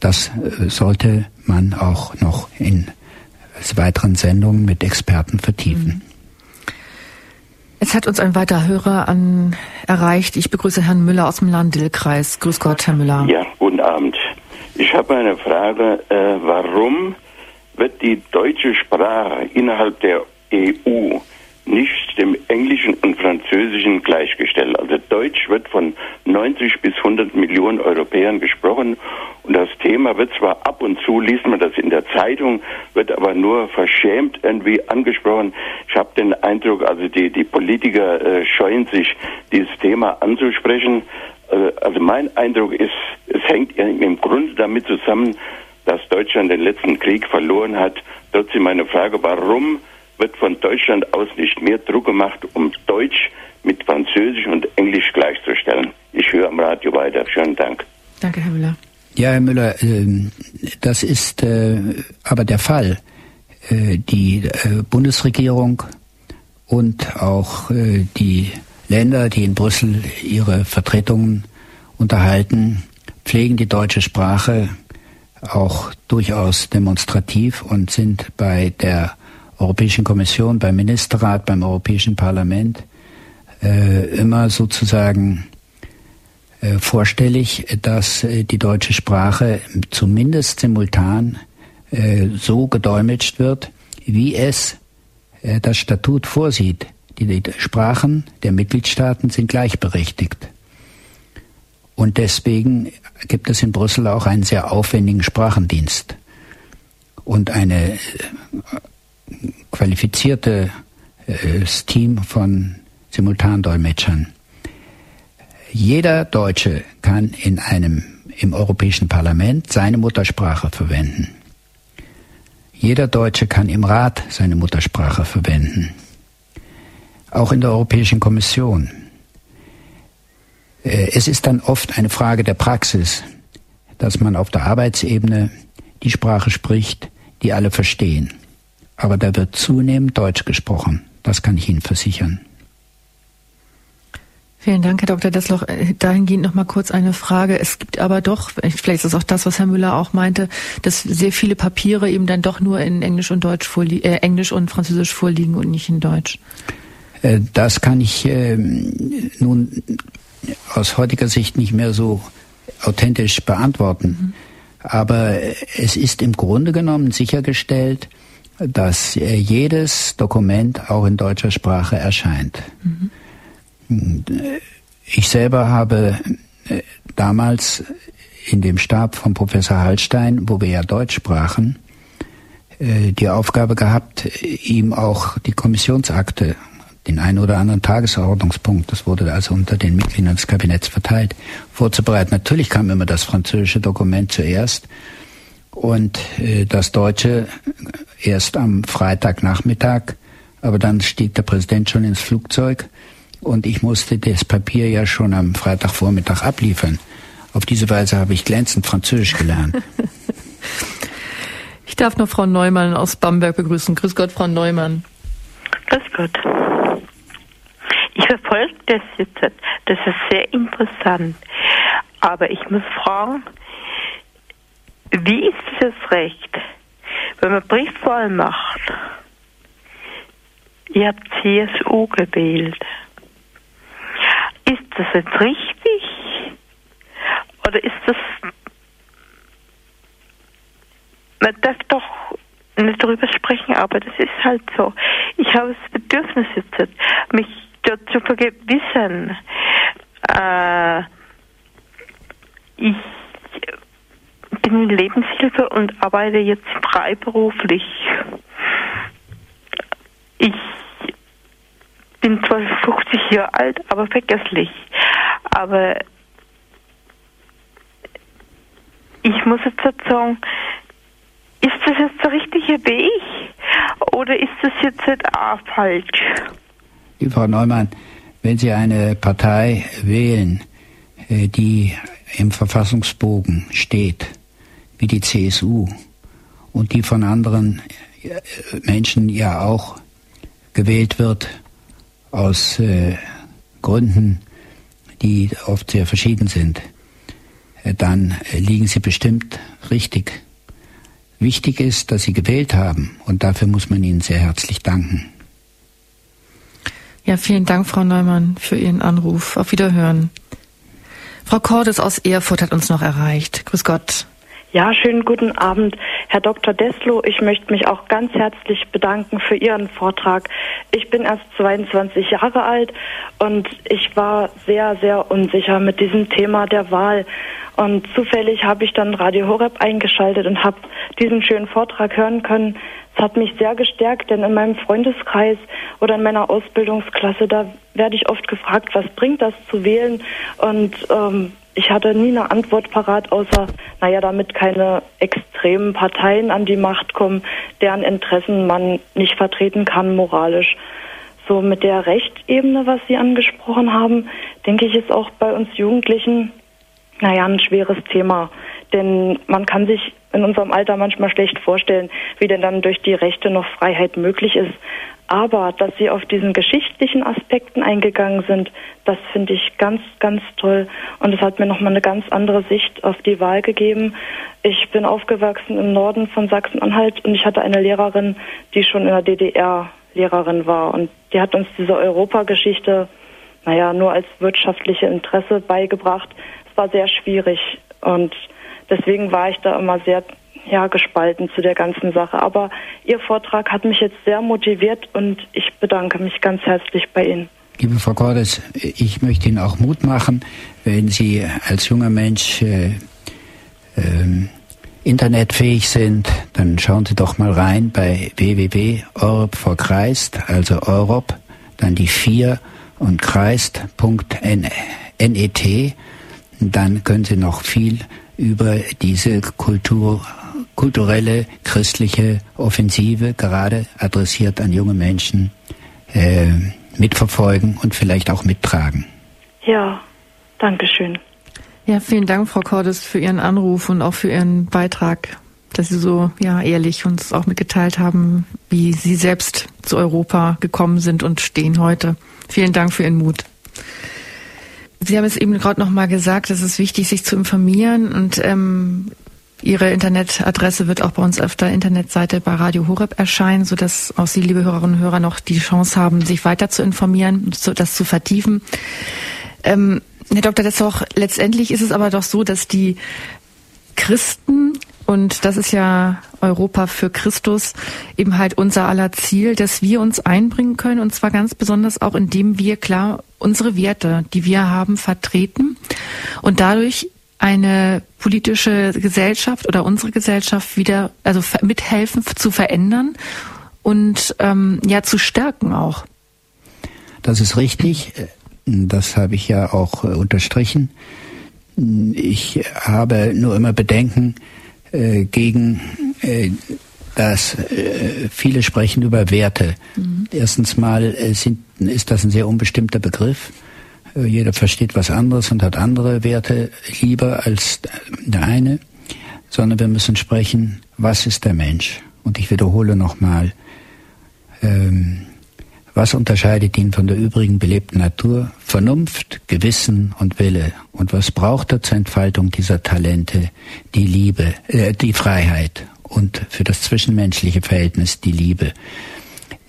Das äh, sollte man auch noch in weiteren Sendungen mit Experten vertiefen. Jetzt hat uns ein weiterer Hörer an, erreicht. Ich begrüße Herrn Müller aus dem Lahn-Dill-Kreis. Grüß Gott, Herr Müller. Ja, guten Abend. Ich habe eine Frage. Äh, warum wird die deutsche Sprache innerhalb der EU nicht dem Englischen und Französischen gleichgestellt. Also Deutsch wird von 90 bis 100 Millionen Europäern gesprochen und das Thema wird zwar ab und zu, liest man das in der Zeitung, wird aber nur verschämt irgendwie angesprochen. Ich habe den Eindruck, also die, die Politiker äh, scheuen sich, dieses Thema anzusprechen. Äh, also mein Eindruck ist, es hängt im Grunde damit zusammen, dass Deutschland den letzten Krieg verloren hat. Trotzdem meine Frage, warum wird von Deutschland aus nicht mehr Druck gemacht, um Deutsch mit Französisch und Englisch gleichzustellen. Ich höre am Radio weiter. Schönen Dank. Danke, Herr Müller. Ja, Herr Müller, ähm, das ist äh, aber der Fall. Äh, die äh, Bundesregierung und auch die Länder, die in Brüssel ihre Vertretungen unterhalten, pflegen die deutsche Sprache auch durchaus demonstrativ und sind bei der Europäischen Kommission, beim Ministerrat, beim Europäischen Parlament äh, immer sozusagen äh, vorstellig, dass äh, die deutsche Sprache zumindest simultan äh, so gedolmetscht wird, wie es äh, das Statut vorsieht. Die, die Sprachen der Mitgliedstaaten sind gleichberechtigt. Und deswegen gibt es in Brüssel auch einen sehr aufwendigen Sprachendienst und eine äh, qualifiziertes äh, Team von Simultandolmetschern. Jeder Deutsche kann in einem im Europäischen Parlament seine Muttersprache verwenden. Jeder Deutsche kann im Rat seine Muttersprache verwenden. Auch in der Europäischen Kommission. Äh, es ist dann oft eine Frage der Praxis, dass man auf der Arbeitsebene die Sprache spricht, die alle verstehen aber da wird zunehmend Deutsch gesprochen. Das kann ich Ihnen versichern. Vielen Dank, Herr Dr. Desloch. Äh, dahingehend noch mal kurz eine Frage. Es gibt aber doch, vielleicht ist das auch das, was Herr Müller auch meinte, dass sehr viele Papiere eben dann doch nur in Englisch und Deutsch äh, Englisch und Französisch vorliegen und nicht in Deutsch. Äh, das kann ich äh, nun aus heutiger Sicht nicht mehr so authentisch beantworten. Mhm. Aber es ist im Grunde genommen sichergestellt, dass äh, jedes Dokument auch in deutscher Sprache erscheint. Mhm. Ich selber habe äh, damals in dem Stab von Professor Hallstein, wo wir ja Deutsch sprachen, äh, die Aufgabe gehabt, ihm auch die Kommissionsakte, den einen oder anderen Tagesordnungspunkt, das wurde also unter den Mitgliedern des Kabinetts verteilt, vorzubereiten. Natürlich kam immer das französische Dokument zuerst und das deutsche erst am Freitagnachmittag, aber dann stieg der Präsident schon ins Flugzeug und ich musste das Papier ja schon am Freitagvormittag abliefern. Auf diese Weise habe ich glänzend Französisch gelernt. Ich darf noch Frau Neumann aus Bamberg begrüßen. Grüß Gott, Frau Neumann. Grüß Gott. Ich verfolge das jetzt. Das ist sehr interessant. Aber ich muss fragen, wie ist das Recht, wenn man Briefwahl macht? Ihr habt CSU gewählt. Ist das jetzt richtig? Oder ist das. Man darf doch nicht darüber sprechen, aber das ist halt so. Ich habe das Bedürfnis jetzt, mich dort zu vergewissen. Äh, ich in Lebenshilfe und arbeite jetzt freiberuflich. Ich bin zwar 50 Jahre alt, aber vergesslich. Aber ich muss jetzt sagen, ist das jetzt der richtige Weg oder ist das jetzt nicht auch falsch? Frau Neumann, wenn Sie eine Partei wählen, äh, die im Verfassungsbogen steht, wie die CSU, und die von anderen äh, Menschen ja auch gewählt wird, aus äh, Gründen, die oft sehr verschieden sind, äh, dann äh, liegen Sie bestimmt richtig. Wichtig ist, dass Sie gewählt haben und dafür muss man Ihnen sehr herzlich danken. Ja, vielen Dank, Frau Neumann, für Ihren Anruf. Auf Wiederhören. Frau Cordes aus Erfurt hat uns noch erreicht. Grüß Gott. Ja, schönen guten Abend, Herr Dr. Deslo. Ich möchte mich auch ganz herzlich bedanken für Ihren Vortrag. Ich bin erst 22 Jahre alt und ich war sehr, sehr unsicher mit diesem Thema der Wahl. Und zufällig habe ich dann Radio Horeb eingeschaltet und habe diesen schönen Vortrag hören können. Es hat mich sehr gestärkt, denn in meinem Freundeskreis oder in meiner Ausbildungsklasse, da werde ich oft gefragt, was bringt das zu wählen? Und ähm, ich hatte nie eine Antwort parat, außer, naja, damit keine extremen Parteien an die Macht kommen, deren Interessen man nicht vertreten kann moralisch. So mit der Rechtsebene, was Sie angesprochen haben, denke ich, ist auch bei uns Jugendlichen, naja, ein schweres Thema. Denn man kann sich in unserem Alter manchmal schlecht vorstellen, wie denn dann durch die Rechte noch Freiheit möglich ist. Aber dass Sie auf diesen geschichtlichen Aspekten eingegangen sind, das finde ich ganz, ganz toll. Und es hat mir nochmal eine ganz andere Sicht auf die Wahl gegeben. Ich bin aufgewachsen im Norden von Sachsen-Anhalt und ich hatte eine Lehrerin, die schon in der DDR Lehrerin war. Und die hat uns diese Europageschichte, naja, nur als wirtschaftliche Interesse beigebracht. Es war sehr schwierig. Und deswegen war ich da immer sehr ja, gespalten zu der ganzen Sache. Aber Ihr Vortrag hat mich jetzt sehr motiviert und ich bedanke mich ganz herzlich bei Ihnen. Liebe Frau Cordes, ich möchte Ihnen auch Mut machen, wenn Sie als junger Mensch äh, äh, internetfähig sind, dann schauen Sie doch mal rein bei www.europe for Christ, also Europe, dann die 4 und Christ.net. Dann können Sie noch viel über diese Kultur kulturelle christliche Offensive, gerade adressiert an junge Menschen, äh, mitverfolgen und vielleicht auch mittragen. Ja, danke schön. Ja, vielen Dank, Frau Cordes, für Ihren Anruf und auch für Ihren Beitrag, dass Sie so ja ehrlich uns auch mitgeteilt haben, wie Sie selbst zu Europa gekommen sind und stehen heute. Vielen Dank für Ihren Mut. Sie haben es eben gerade noch mal gesagt, es ist wichtig, sich zu informieren und ähm, Ihre Internetadresse wird auch bei uns auf der Internetseite bei Radio Horeb erscheinen, sodass auch Sie, liebe Hörerinnen und Hörer, noch die Chance haben, sich weiter zu informieren, das zu vertiefen. Ähm, Herr Dr. Dessoch, letztendlich ist es aber doch so, dass die Christen, und das ist ja Europa für Christus, eben halt unser aller Ziel, dass wir uns einbringen können, und zwar ganz besonders auch, indem wir klar unsere Werte, die wir haben, vertreten und dadurch eine politische Gesellschaft oder unsere Gesellschaft wieder, also mithelfen zu verändern und ähm, ja zu stärken auch. Das ist richtig. Das habe ich ja auch äh, unterstrichen. Ich habe nur immer Bedenken äh, gegen äh, dass äh, viele sprechen über Werte. Mhm. Erstens mal äh, sind, ist das ein sehr unbestimmter Begriff. Äh, jeder versteht was anderes und hat andere Werte lieber als der eine, sondern wir müssen sprechen was ist der Mensch? Und ich wiederhole nochmal, ähm, was unterscheidet ihn von der übrigen belebten Natur? Vernunft, Gewissen und Wille. Und was braucht er zur Entfaltung dieser Talente? Die Liebe, äh, die Freiheit und für das zwischenmenschliche Verhältnis die Liebe.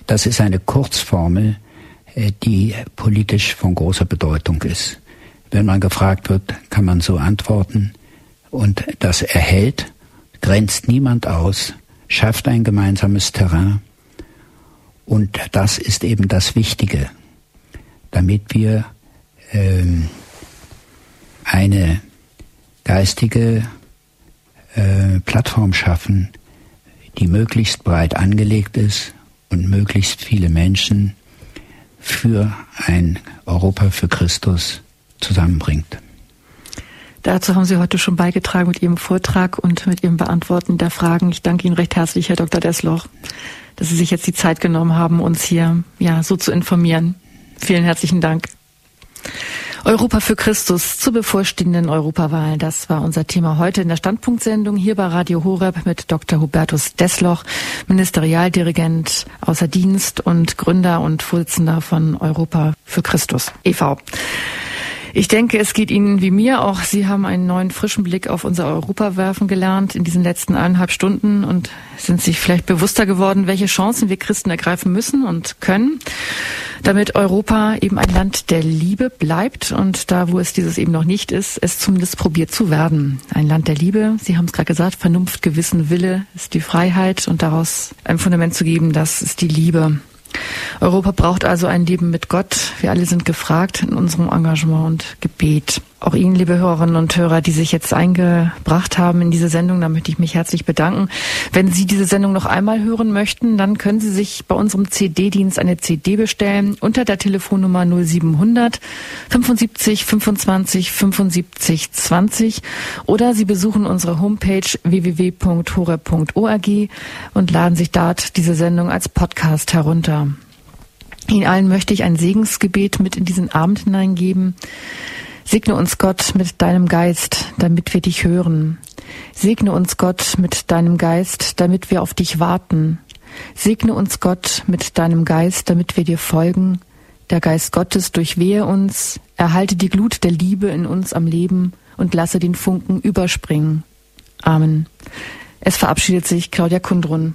Das ist eine Kurzformel, die politisch von großer Bedeutung ist. Wenn man gefragt wird, kann man so antworten. Und das erhält, grenzt niemand aus, schafft ein gemeinsames Terrain und das ist eben das Wichtige, damit wir ähm, eine geistige äh, Plattform schaffen, die möglichst breit angelegt ist und möglichst viele Menschen für ein Europa für Christus zusammenbringt. Dazu haben Sie heute schon beigetragen mit Ihrem Vortrag und mit Ihrem Beantworten der Fragen. Ich danke Ihnen recht herzlich, Herr Dr. Desloch dass Sie sich jetzt die Zeit genommen haben, uns hier ja so zu informieren. Vielen herzlichen Dank. Europa für Christus zur bevorstehenden Europawahl. Das war unser Thema heute in der Standpunktsendung hier bei Radio Horeb mit Dr. Hubertus Desloch, Ministerialdirigent außer Dienst und Gründer und Vorsitzender von Europa für Christus e.V. Ich denke, es geht Ihnen wie mir auch. Sie haben einen neuen frischen Blick auf unser Europa werfen gelernt in diesen letzten eineinhalb Stunden und sind sich vielleicht bewusster geworden, welche Chancen wir Christen ergreifen müssen und können, damit Europa eben ein Land der Liebe bleibt und da, wo es dieses eben noch nicht ist, es zumindest probiert zu werden. Ein Land der Liebe, Sie haben es gerade gesagt, Vernunft, Gewissen, Wille ist die Freiheit und daraus ein Fundament zu geben, das ist die Liebe. Europa braucht also ein Leben mit Gott. Wir alle sind gefragt in unserem Engagement und Gebet. Auch Ihnen, liebe Hörerinnen und Hörer, die sich jetzt eingebracht haben in diese Sendung, da möchte ich mich herzlich bedanken. Wenn Sie diese Sendung noch einmal hören möchten, dann können Sie sich bei unserem CD-Dienst eine CD bestellen unter der Telefonnummer 0700 75 25 75 20 oder Sie besuchen unsere Homepage www.hore.org und laden sich dort diese Sendung als Podcast herunter. Ihnen allen möchte ich ein Segensgebet mit in diesen Abend hineingeben. Segne uns Gott mit deinem Geist, damit wir dich hören. Segne uns Gott mit deinem Geist, damit wir auf dich warten. Segne uns Gott mit deinem Geist, damit wir dir folgen. Der Geist Gottes durchwehe uns, erhalte die Glut der Liebe in uns am Leben und lasse den Funken überspringen. Amen. Es verabschiedet sich Claudia Kundrun.